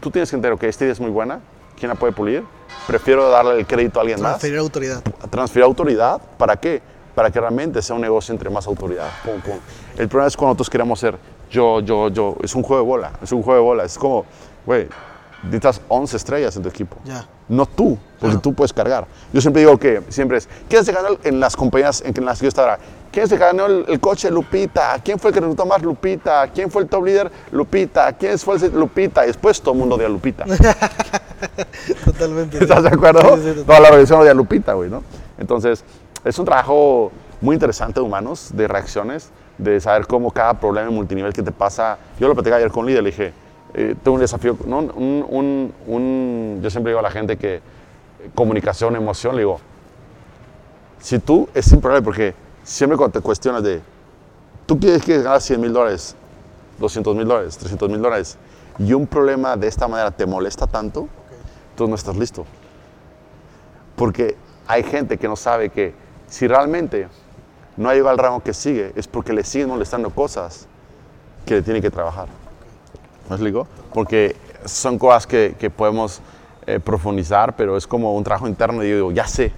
Tú tienes que entender, ok, esta idea es muy buena. ¿Quién la puede pulir? Prefiero darle el crédito a alguien más. Transferir autoridad. Transferir autoridad. ¿Para qué? Para que realmente sea un negocio entre más autoridad. Pum, pum. El problema es cuando nosotros queremos ser yo, yo, yo. Es un juego de bola. Es un juego de bola. Es como, güey, necesitas 11 estrellas en tu equipo. Ya. No tú, porque Claro. tú puedes cargar. Yo siempre digo que, siempre es, ¿quién se ganó en las compañías en las que yo estaba? ¿Quién se ganó el, el coche? Lupita. ¿Quién fue el que reclutó más? Lupita. ¿Quién fue el top líder? Lupita. ¿Quién fue el Lupita? Y después todo el mundo odia a Lupita. Totalmente. ¿Estás de acuerdo? Sí, Toda la organización odia a Lupita, güey, ¿no? Entonces, es un trabajo muy interesante de humanos, de reacciones, de saber cómo cada problema multinivel que te pasa. Yo lo platicé ayer con un líder, le dije, eh, tengo un desafío, ¿no? un, un- un- yo siempre digo a la gente que eh, comunicación, emoción, le digo, si tú, es improbable porque siempre cuando te cuestionas de, tú quieres que ganar 100 mil dólares, 200 mil dólares, 300 mil dólares, y un problema de esta manera te molesta tanto, tú no estás listo. Porque hay gente que no sabe que si realmente no ha llegado al rango que sigue, es porque le siguen molestando cosas que le tiene que trabajar. ¿Me explico? Porque son cosas que, que podemos eh, profundizar, pero es como un trabajo interno y yo digo, ya sé,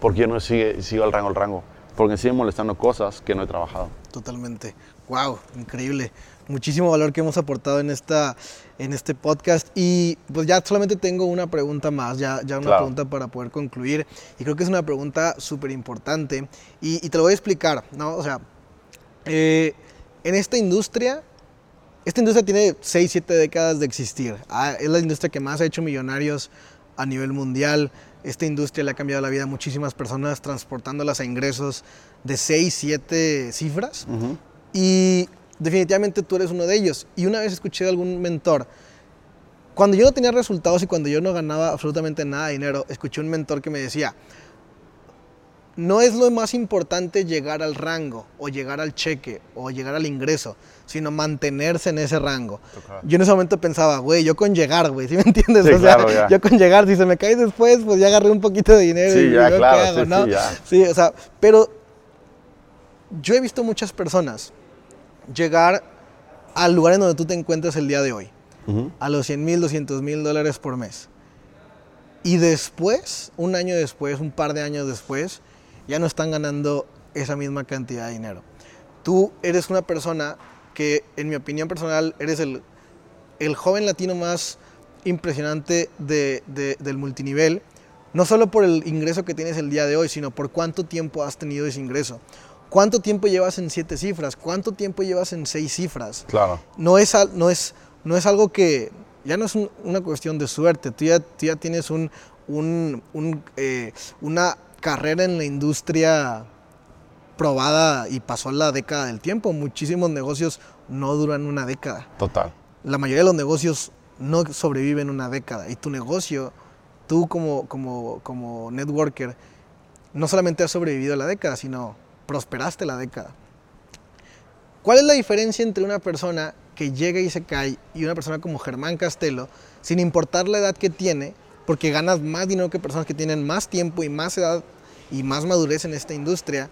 ¿por qué yo no sigue, sigo al rango al rango? Porque siguen molestando cosas que no he trabajado. Totalmente. Wow, increíble. Muchísimo valor que hemos aportado en esta en este podcast y pues ya solamente tengo una pregunta más, ya, ya una Claro. pregunta para poder concluir y creo que es una pregunta súper importante y, y te lo voy a explicar, ¿no? O sea, eh, en esta industria, esta industria tiene 6, 7 décadas de existir. Ah, es la industria que más ha hecho millonarios a nivel mundial. Esta industria le ha cambiado la vida a muchísimas personas, transportándolas a ingresos de 6, 7 cifras. Y definitivamente tú eres uno de ellos. Y una vez escuché de algún mentor, cuando yo no tenía resultados y cuando yo no ganaba absolutamente nada de dinero, escuché un mentor que me decía, no es lo más importante llegar al rango o llegar al cheque o llegar al ingreso, sino mantenerse en ese rango. Yo en ese momento pensaba, güey, yo con llegar, güey, ¿sí me entiendes? Sí, o sea, claro, ya. yo con llegar, si se me cae después, pues ya agarré un poquito de dinero Sí, y ya, veo qué claro, hago, sí, ¿no? sí, ya. Sí, o sea, pero yo he visto muchas personas llegar al lugar en donde tú te encuentras el día de hoy, a los 100 mil, 200 mil dólares por mes. Y después, un año después, un par de años después, ya no están ganando esa misma cantidad de dinero. Tú eres una persona que, en mi opinión personal, eres el, el joven latino más impresionante de- de- del multinivel, no solo por el ingreso que tienes el día de hoy, sino por cuánto tiempo has tenido ese ingreso. ¿Cuánto tiempo llevas en siete cifras? ¿Cuánto tiempo llevas en seis cifras? Claro. no es, no es, no es algo que, ya no es un- una cuestión de suerte, tú ya, tú ya tienes un, un- un, eh, una carrera en la industria probada y pasó la década del tiempo. Muchísimos negocios no duran una década. Total. La mayoría de los negocios no sobreviven una década. Y tu negocio, tú como, como, como networker, no solamente has sobrevivido a la década, sino prosperaste la década. ¿Cuál es la diferencia entre una persona que llega y se cae y una persona como Germán Castelo, sin importar la edad que tiene, porque ganas más dinero que personas que tienen más tiempo y más edad y más madurez en esta industria?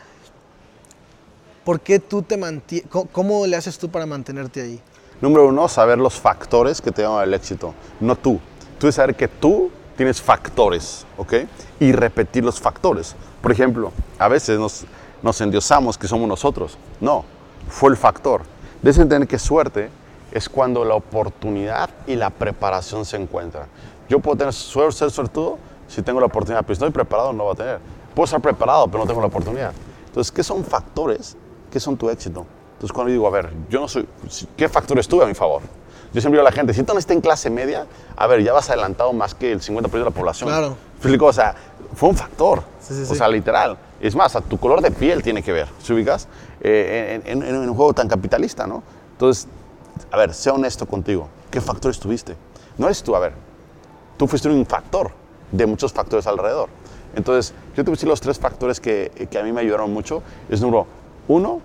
¿Por qué tú te mantienes? ¿Cómo le haces tú para mantenerte ahí? Número uno, saber los factores que te llevan al éxito, no tú. Tú debes saber que tú tienes factores, ¿ok? Y repetir los factores. Por ejemplo, a veces nos, nos endiosamos que somos nosotros. No, fue el factor. Debes entender que suerte es cuando la oportunidad y la preparación se encuentran. Yo puedo tener suerte, ser suertudo, Si tengo la oportunidad, pero si estoy preparado, no va a tener. Puedo estar preparado, pero no tengo la oportunidad. Entonces, ¿qué son factores? ¿Qué son tu éxito? Entonces, cuando digo, a ver, yo no soy, ¿qué factores tuve a mi favor? Yo siempre digo a la gente, si tú no estás en clase media, a ver, ya vas adelantado más que el 50% de la población. Claro. Explico, o sea, fue un factor. Sí, sí, o sí. sea, literal. Es más, a tu color de piel tiene que ver, ¿se ubicas? Eh, en, en- en un juego tan capitalista, ¿no? Entonces, a ver, sé honesto contigo. ¿Qué factores tuviste? No eres tú, a ver, tú fuiste un factor de muchos factores alrededor. Entonces, yo te voy a decir los tres factores que, que a mí me ayudaron mucho. Es número uno,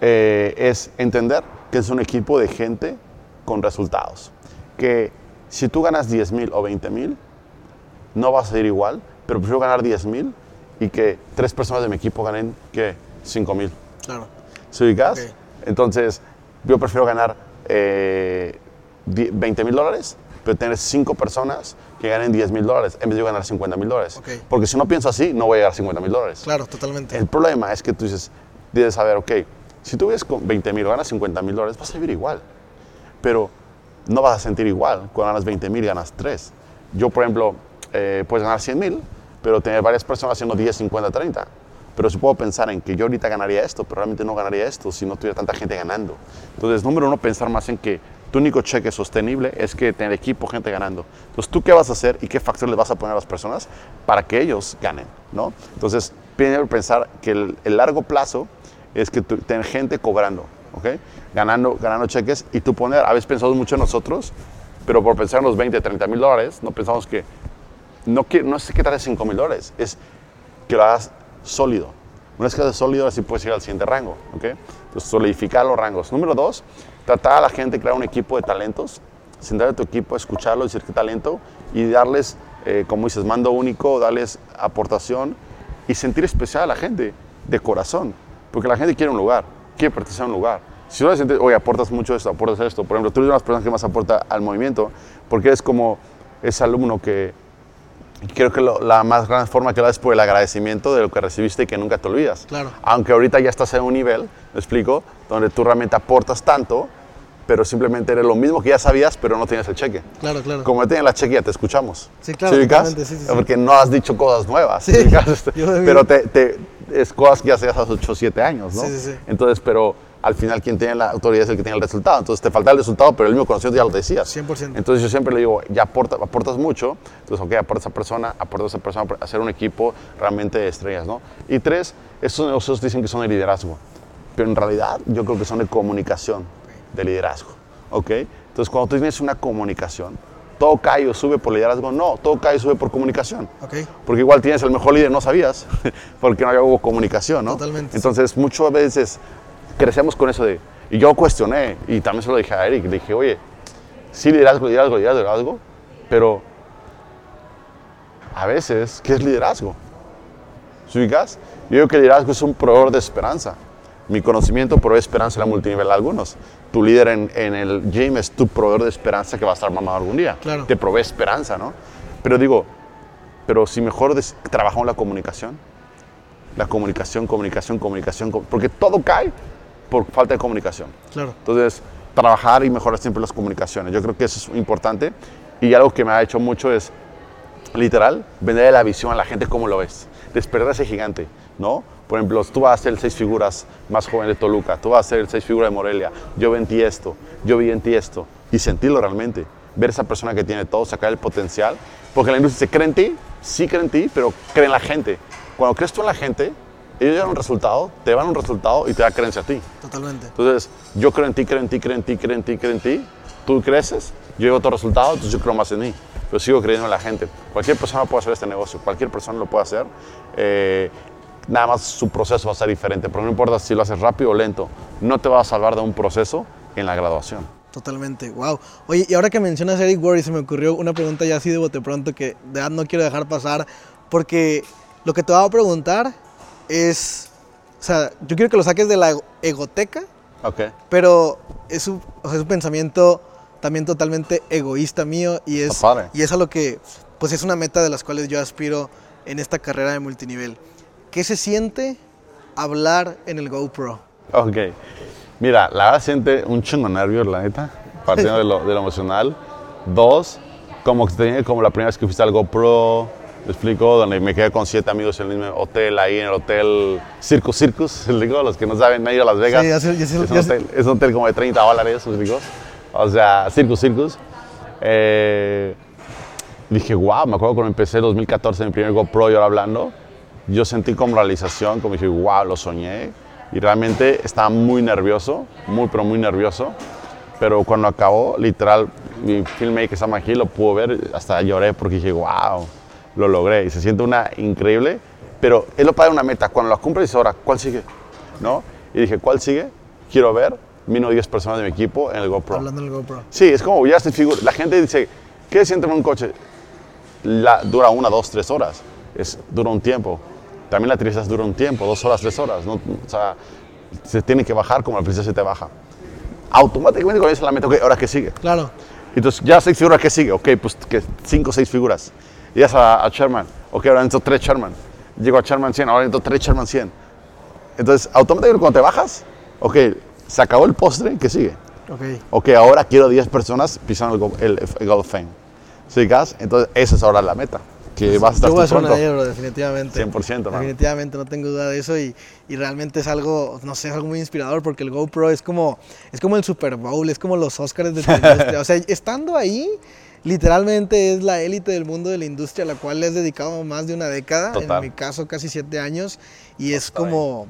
eh, es entender que es un equipo de gente con resultados. Que si tú ganas 10 mil o 20 mil, no vas a ir igual, pero prefiero ganar 10 mil y que tres personas de mi equipo ganen que 5 mil. Claro. ¿Se ubicas? Entonces, yo prefiero ganar eh, di- 20 mil dólares, pero tener cinco personas que ganen 10 mil dólares en vez de ganar 50 mil dólares. Ok. Porque si no pienso así, no voy a llegar a 50 mil dólares. Claro, totalmente. El problema es que tú dices, debes saber, ok, si tú vives con 20 mil o ganas 50 mil dólares, vas a vivir igual. Pero no vas a sentir igual cuando ganas 20 mil y ganas 3. Yo, por ejemplo, eh, puedes ganar 100 mil, pero tener varias personas haciendo 10, 50, 30. Pero si puedo pensar en que yo ahorita ganaría esto, pero realmente no ganaría esto si no tuviera tanta gente ganando. Entonces, número uno, pensar más en que tu único cheque sostenible es que tener equipo, gente ganando. Entonces, ¿tú qué vas a hacer y qué factor le vas a poner a las personas para que ellos ganen? ¿no? Entonces, primero pensar que el, largo plazo es que tú, tener gente cobrando, ¿ok? Ganando, ganando cheques y tú poner, a veces pensamos mucho en nosotros, pero por pensar en los 20, 30 mil dólares, no pensamos que, no, que, no es que te 5 mil dólares, es que lo hagas sólido. Una vez que lo haces sólido, así puedes ir al siguiente rango, ¿ok? Entonces, solidificar los rangos. Número dos, tratar a la gente de crear un equipo de talentos, sentar a tu equipo, escucharlo, decir qué talento y darles, eh, como dices, mando único, darles aportación y sentir especial a la gente de corazón. Porque la gente quiere un lugar, quiere pertenecer a un lugar. Si no le sientes, oye, aportas mucho esto, aportas esto. Por ejemplo, tú eres una de las personas que más aporta al movimiento porque eres como ese alumno que creo que lo- la más gran forma que lo es por el agradecimiento de lo que recibiste y que nunca te olvidas. Claro. Aunque ahorita ya estás en un nivel, ¿me explico? Donde tú realmente aportas tanto, pero simplemente eres lo mismo que ya sabías, pero no tienes el cheque. Claro, claro. Como ya tienes la cheque, ya te escuchamos. Sí, claro, sí, sí, sí. Porque no has dicho cosas nuevas. Sí, ubicas? Este, pero te, te- es cosas que ya hacías hace 8 o 7 años, ¿no? Sí, sí, sí. Entonces, pero al final quien tiene la autoridad es el que tiene el resultado. Entonces te falta el resultado, pero el mismo conocimiento ya lo decías. 100%. Entonces yo siempre le digo, ya aporta- aportas mucho, entonces ok, aporta a esa persona, aporta a esa persona para hacer un equipo realmente de estrellas, ¿no? Y tres, estos negocios dicen que son de liderazgo, pero en realidad yo creo que son de comunicación, de liderazgo, ¿ok? Entonces cuando tú tienes una comunicación, todo cae o sube por liderazgo, no, todo cae o sube por comunicación. Ok. Porque igual tienes el mejor líder, no sabías, porque no había hubo comunicación, ¿no? Totalmente, Entonces, muchas veces crecemos con eso de. Y yo cuestioné, y también se lo dije a Eric, le dije, oye, sí, liderazgo, liderazgo, liderazgo, liderazgo, pero a veces, ¿qué es liderazgo? ¿Sí ubicas? Yo digo que liderazgo es un proveedor de esperanza. Mi conocimiento provee esperanza en la multinivel a algunos. Tu líder en, en el gym es tu proveedor de esperanza que va a estar mamado algún día. Claro. Te provee esperanza, ¿no? Pero digo, pero si mejor trabajamos la comunicación, la comunicación, comunicación, comunicación, co- porque todo cae por falta de comunicación. Claro. Entonces, trabajar y mejorar siempre las comunicaciones. Yo creo que eso es importante. Y algo que me ha hecho mucho es, literal, vender la visión a la gente como lo ves. Despertar ese gigante, ¿no? Por ejemplo, tú vas a ser el seis figuras más joven de Toluca, tú vas a ser el seis figuras de Morelia. Yo vi en ti esto, yo vi en ti esto. Y sentirlo realmente. Ver esa persona que tiene todo, sacar el potencial. Porque la industria se cree en ti, sí cree en ti, pero cree en la gente. Cuando crees tú en la gente, ellos llegan a un resultado, te van a un resultado y te da creencia a ti. Totalmente. Entonces, yo creo en ti, creo en ti, creo en ti, creo en ti, creo en ti. Tú creces, yo llego a otro resultado, entonces yo creo más en mí. Pero sigo creyendo en la gente. Cualquier persona puede hacer este negocio, cualquier persona lo puede hacer. Eh, nada más su proceso va a ser diferente, pero no importa si lo haces rápido o lento, no te va a salvar de un proceso en la graduación. Totalmente, wow. Oye, y ahora que mencionas Eric Worre, se me ocurrió una pregunta ya así de bote pronto que de verdad no quiero dejar pasar, porque lo que te voy a preguntar es, o sea, yo quiero que lo saques de la ego- egoteca, Ok. pero es un, o sea, es un pensamiento también totalmente egoísta mío y es, y es a lo que, pues es una meta de las cuales yo aspiro en esta carrera de multinivel. ¿Qué se siente hablar en el GoPro? Ok. Mira, la verdad siente un chingo nervios, la neta, partiendo de lo, de lo emocional. Dos, como te como la primera vez que fuiste al GoPro, Me explico, donde me quedé con siete amigos en el mismo hotel, ahí en el hotel Circus Circus, ¿me explico? Los que no saben, me he ido a Las Vegas. Sí, ya sé- ya sé- es, un hotel, es un hotel como de 30 dólares, ¿me explico? O sea, Circus Circus. Eh, dije, wow, me acuerdo cuando empecé en 2014 mi primer GoPro y ahora hablando, yo sentí como realización, como dije, wow, lo soñé. Y realmente estaba muy nervioso, muy, pero muy nervioso. Pero cuando acabó, literal, mi filmmaker Sam aquí lo pudo ver, hasta lloré porque dije, wow, lo logré. Y se siente una increíble, pero es lo de una meta. Cuando la cumples, ahora, ¿cuál sigue? ¿No? Y dije, ¿cuál sigue? Quiero ver, vino 10 personas de mi equipo en el GoPro. Hablando del GoPro. Sí, es como ya se figura. La gente dice, ¿qué siente en un coche? La, dura una, dos, tres horas. Es, dura un tiempo. También la tristeza dura un tiempo, dos horas, tres horas. ¿no? O sea, se tiene que bajar como la princesa se te baja. Automáticamente cuando dice la meta, ok, ahora qué sigue. Claro. Entonces, ya seis figuras, ¿qué sigue? Ok, pues que cinco o seis figuras. Llegas a, a Sherman. Ok, ahora necesito tres Sherman. Llego a Sherman 100, ahora necesito tres Sherman 100. Entonces, automáticamente cuando te bajas, ok, se acabó el postre, ¿qué sigue? Ok. ok, ahora quiero 10 personas pisando el, el, el Fame. ¿Sí, gas? Entonces, esa es ahora la meta. Que vas a estar Yo voy a ser un negro, definitivamente. 100%, ¿no? Definitivamente, no tengo duda de eso y, y realmente es algo, no sé, es algo muy inspirador porque el GoPro es como, es como el Super Bowl, es como los Oscars de la industria. O sea, estando ahí, literalmente es la élite del mundo de la industria a la cual le has dedicado más de una década, Total. en mi caso casi siete años, y es Total. como,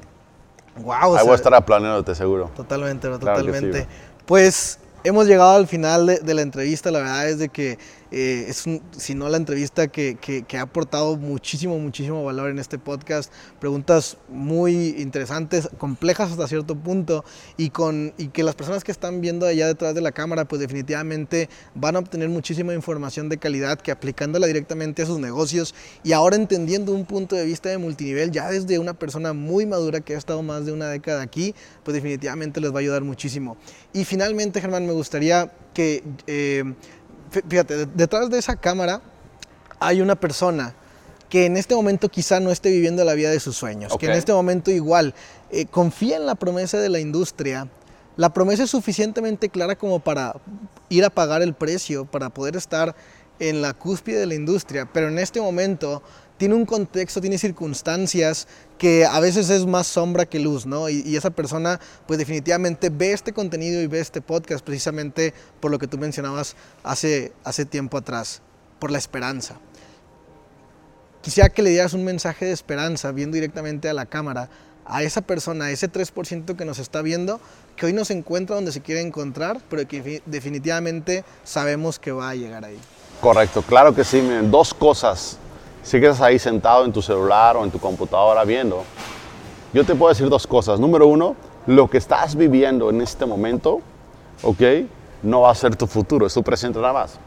wow. Ahí voy a estar aplaneándote, seguro. Totalmente, bro, Claro sí, totalmente. pues hemos llegado al final de, de la entrevista. La verdad es de que eh, es, un- si no la entrevista que, que- ha aportado muchísimo, muchísimo valor en este podcast. Preguntas muy interesantes, complejas hasta cierto punto y, con, y que las personas que están viendo allá detrás de la cámara, pues definitivamente van a obtener muchísima información de calidad que aplicándola directamente a sus negocios y ahora entendiendo un punto de vista de multinivel ya desde una persona muy madura que ha estado más de una década aquí, pues definitivamente les va a ayudar muchísimo. Y finalmente, Germán, me gustaría que, eh, fíjate, de- detrás de esa cámara hay una persona que en este momento quizá no esté viviendo la vida de sus sueños, que en este momento igual eh, confía en la promesa de la industria. La promesa es suficientemente clara como para ir a pagar el precio, para poder estar en la cúspide de la industria, pero en este momento tiene un contexto, tiene circunstancias que a veces es más sombra que luz, ¿no? Y, esa persona pues definitivamente ve este contenido y ve este podcast precisamente por lo que tú mencionabas hace, hace tiempo atrás, por la esperanza. Quisiera que le dieras un mensaje de esperanza viendo directamente a la cámara a esa persona, a ese 3% que nos está viendo, que hoy no se encuentra donde se quiere encontrar, pero que fi- definitivamente sabemos que va a llegar ahí. Correcto, claro que sí. Miren, dos cosas. Si quedas ahí sentado en tu celular o en tu computadora viendo, yo te puedo decir dos cosas. Número uno, lo que estás viviendo en este momento, ¿ok? No va a ser tu futuro, es tu presente nada más.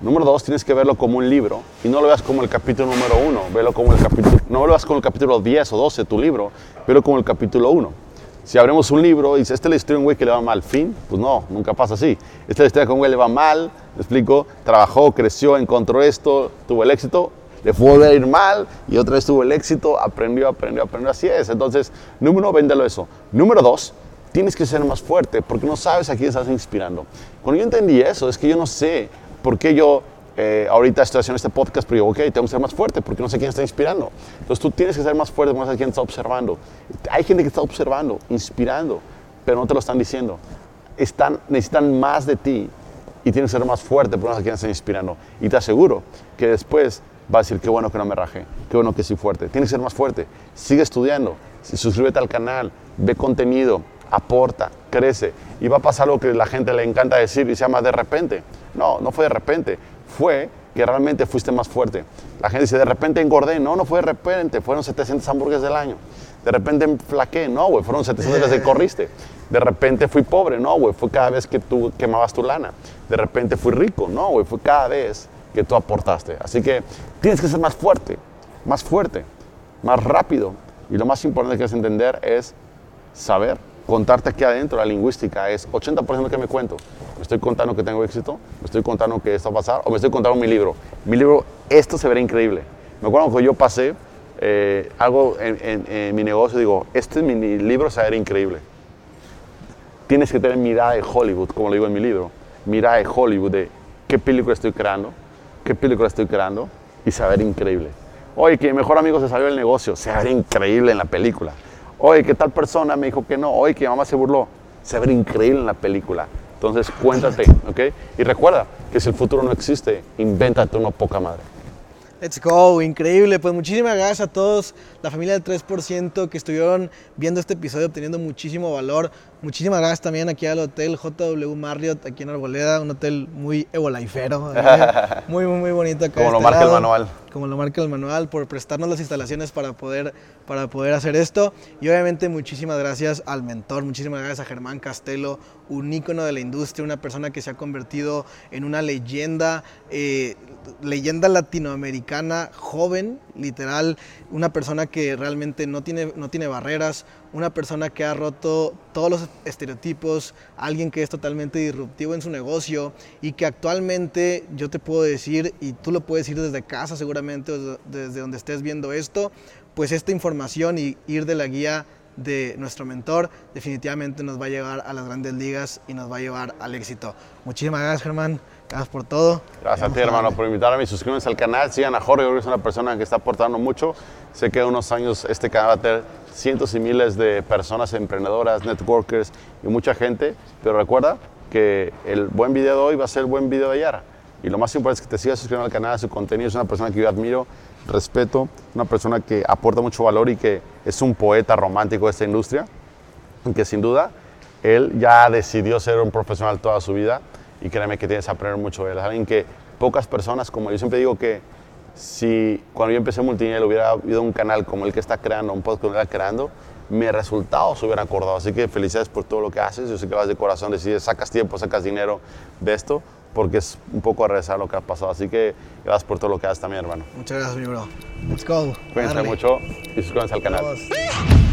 Número dos, tienes que verlo como un libro y no lo veas como el capítulo número uno, velo como el capítulo, no lo veas como el capítulo 10 o 12 de tu libro, velo como el capítulo 1. Si abrimos un libro y dice, esta es la historia de un güey que le va mal, fin, pues no, nunca pasa así. Esta es la historia de un güey le va mal, me explico, trabajó, creció, encontró esto, tuvo el éxito, le fue a ir mal y otra vez tuvo el éxito, aprendió, aprendió, aprendió, así es. Entonces, número uno, véndelo eso. Número dos, tienes que ser más fuerte porque no sabes a quién estás inspirando. Cuando yo entendí eso, es que yo no sé por qué yo eh, ahorita estoy haciendo este podcast, pero digo, ok, tengo que ser más fuerte porque no sé quién está inspirando. Entonces tú tienes que ser más fuerte no sabes quién está observando. Hay gente que está observando, inspirando, pero no te lo están diciendo. Están, necesitan más de ti y tienes que ser más fuerte porque no sabes quién está inspirando. Y te aseguro que después va a decir, qué bueno que no me rajé, qué bueno que soy fuerte. Tienes que ser más fuerte. Sigue estudiando, suscríbete al canal, ve contenido, aporta, crece. Y va a pasar algo que la gente le encanta decir y se llama de repente. No, no fue de repente. Fue que realmente fuiste más fuerte. La gente dice, de repente engordé. No, no fue de repente. Fueron 700 hamburguesas del año. De repente flaqué. No, güey. Fueron 700 veces que corriste. De repente fui pobre. No, güey. Fue cada vez que tú quemabas tu lana. De repente fui rico. No, güey. Fue cada vez tú aportaste. Así que tienes que ser más fuerte. Más fuerte. Más rápido. Y lo más importante que es entender es saber contarte aquí adentro, la lingüística es 80% que me cuento. Me estoy contando que tengo éxito, me estoy contando que esto va a pasar, o me estoy contando mi libro. Mi libro, esto se verá increíble. Me acuerdo que yo pasé eh, algo en, mi negocio, digo, este mi libro se va a ver increíble. Tienes que tener mirada de Hollywood, como lo digo en mi libro. Mirada de Hollywood, de qué película estoy creando, qué película estoy creando, y se increíble. Oye, que mi mejor amigo se salió del negocio, se va increíble en la película. Oye, que tal persona me dijo que no, oye, que mi mamá se burló, se va increíble en la película. Entonces, cuéntate, ¿ok? Y recuerda que si el futuro no existe, invéntate uno poca madre. Let's go, increíble. Pues muchísimas gracias a todos, la familia del 3% que estuvieron viendo este episodio, obteniendo muchísimo valor. Muchísimas gracias también aquí al hotel JW Marriott, aquí en Arboleda, un hotel muy evolaifero, ¿eh? muy, muy, muy bonito acá. Como lo este marca el manual. Como lo marca el manual, por prestarnos las instalaciones para poder, para poder hacer esto. Y obviamente muchísimas gracias al mentor, muchísimas gracias a Germán Castelo, un ícono de la industria, una persona que se ha convertido en una leyenda, eh, leyenda latinoamericana joven, literal, una persona que realmente no tiene, no tiene barreras, una persona que ha roto todos los estereotipos, alguien que es totalmente disruptivo en su negocio y que actualmente yo te puedo decir, y tú lo puedes decir desde casa seguramente, desde donde estés viendo esto, pues esta información y ir de la guía de nuestro mentor definitivamente nos va a llevar a las grandes ligas y nos va a llevar al éxito. Muchísimas gracias Germán, gracias por todo. Gracias a ti, hermano, por invitarme. Suscríbanse al canal, sigan a Jorge, que es una persona que está aportando mucho. Sé que en unos años este canal va a tener cientos y miles de personas emprendedoras, networkers y mucha gente. Pero recuerda que el buen video de hoy va a ser el buen video de ayer. Y lo más importante es que te sigas suscribiendo al canal, su contenido. Es una persona que yo admiro, respeto, una persona que aporta mucho valor y que es un poeta romántico de esta industria que sin duda él ya decidió ser un profesional toda su vida y créeme que tienes que aprender mucho de él. Es alguien que pocas personas, como yo siempre digo que si cuando yo empecé multinivel hubiera habido un canal como el que está creando, un podcast que está creando, mis resultados se hubieran acordado. Así que felicidades por todo lo que haces. Yo sé que vas de corazón, decides, sacas tiempo, sacas dinero de esto, porque es un poco a regresar lo que ha pasado. Así que gracias por todo lo que haces también, hermano. Muchas gracias mi bro. Let's go. Cuídense Darle. mucho y suscríbanse al canal. Vamos.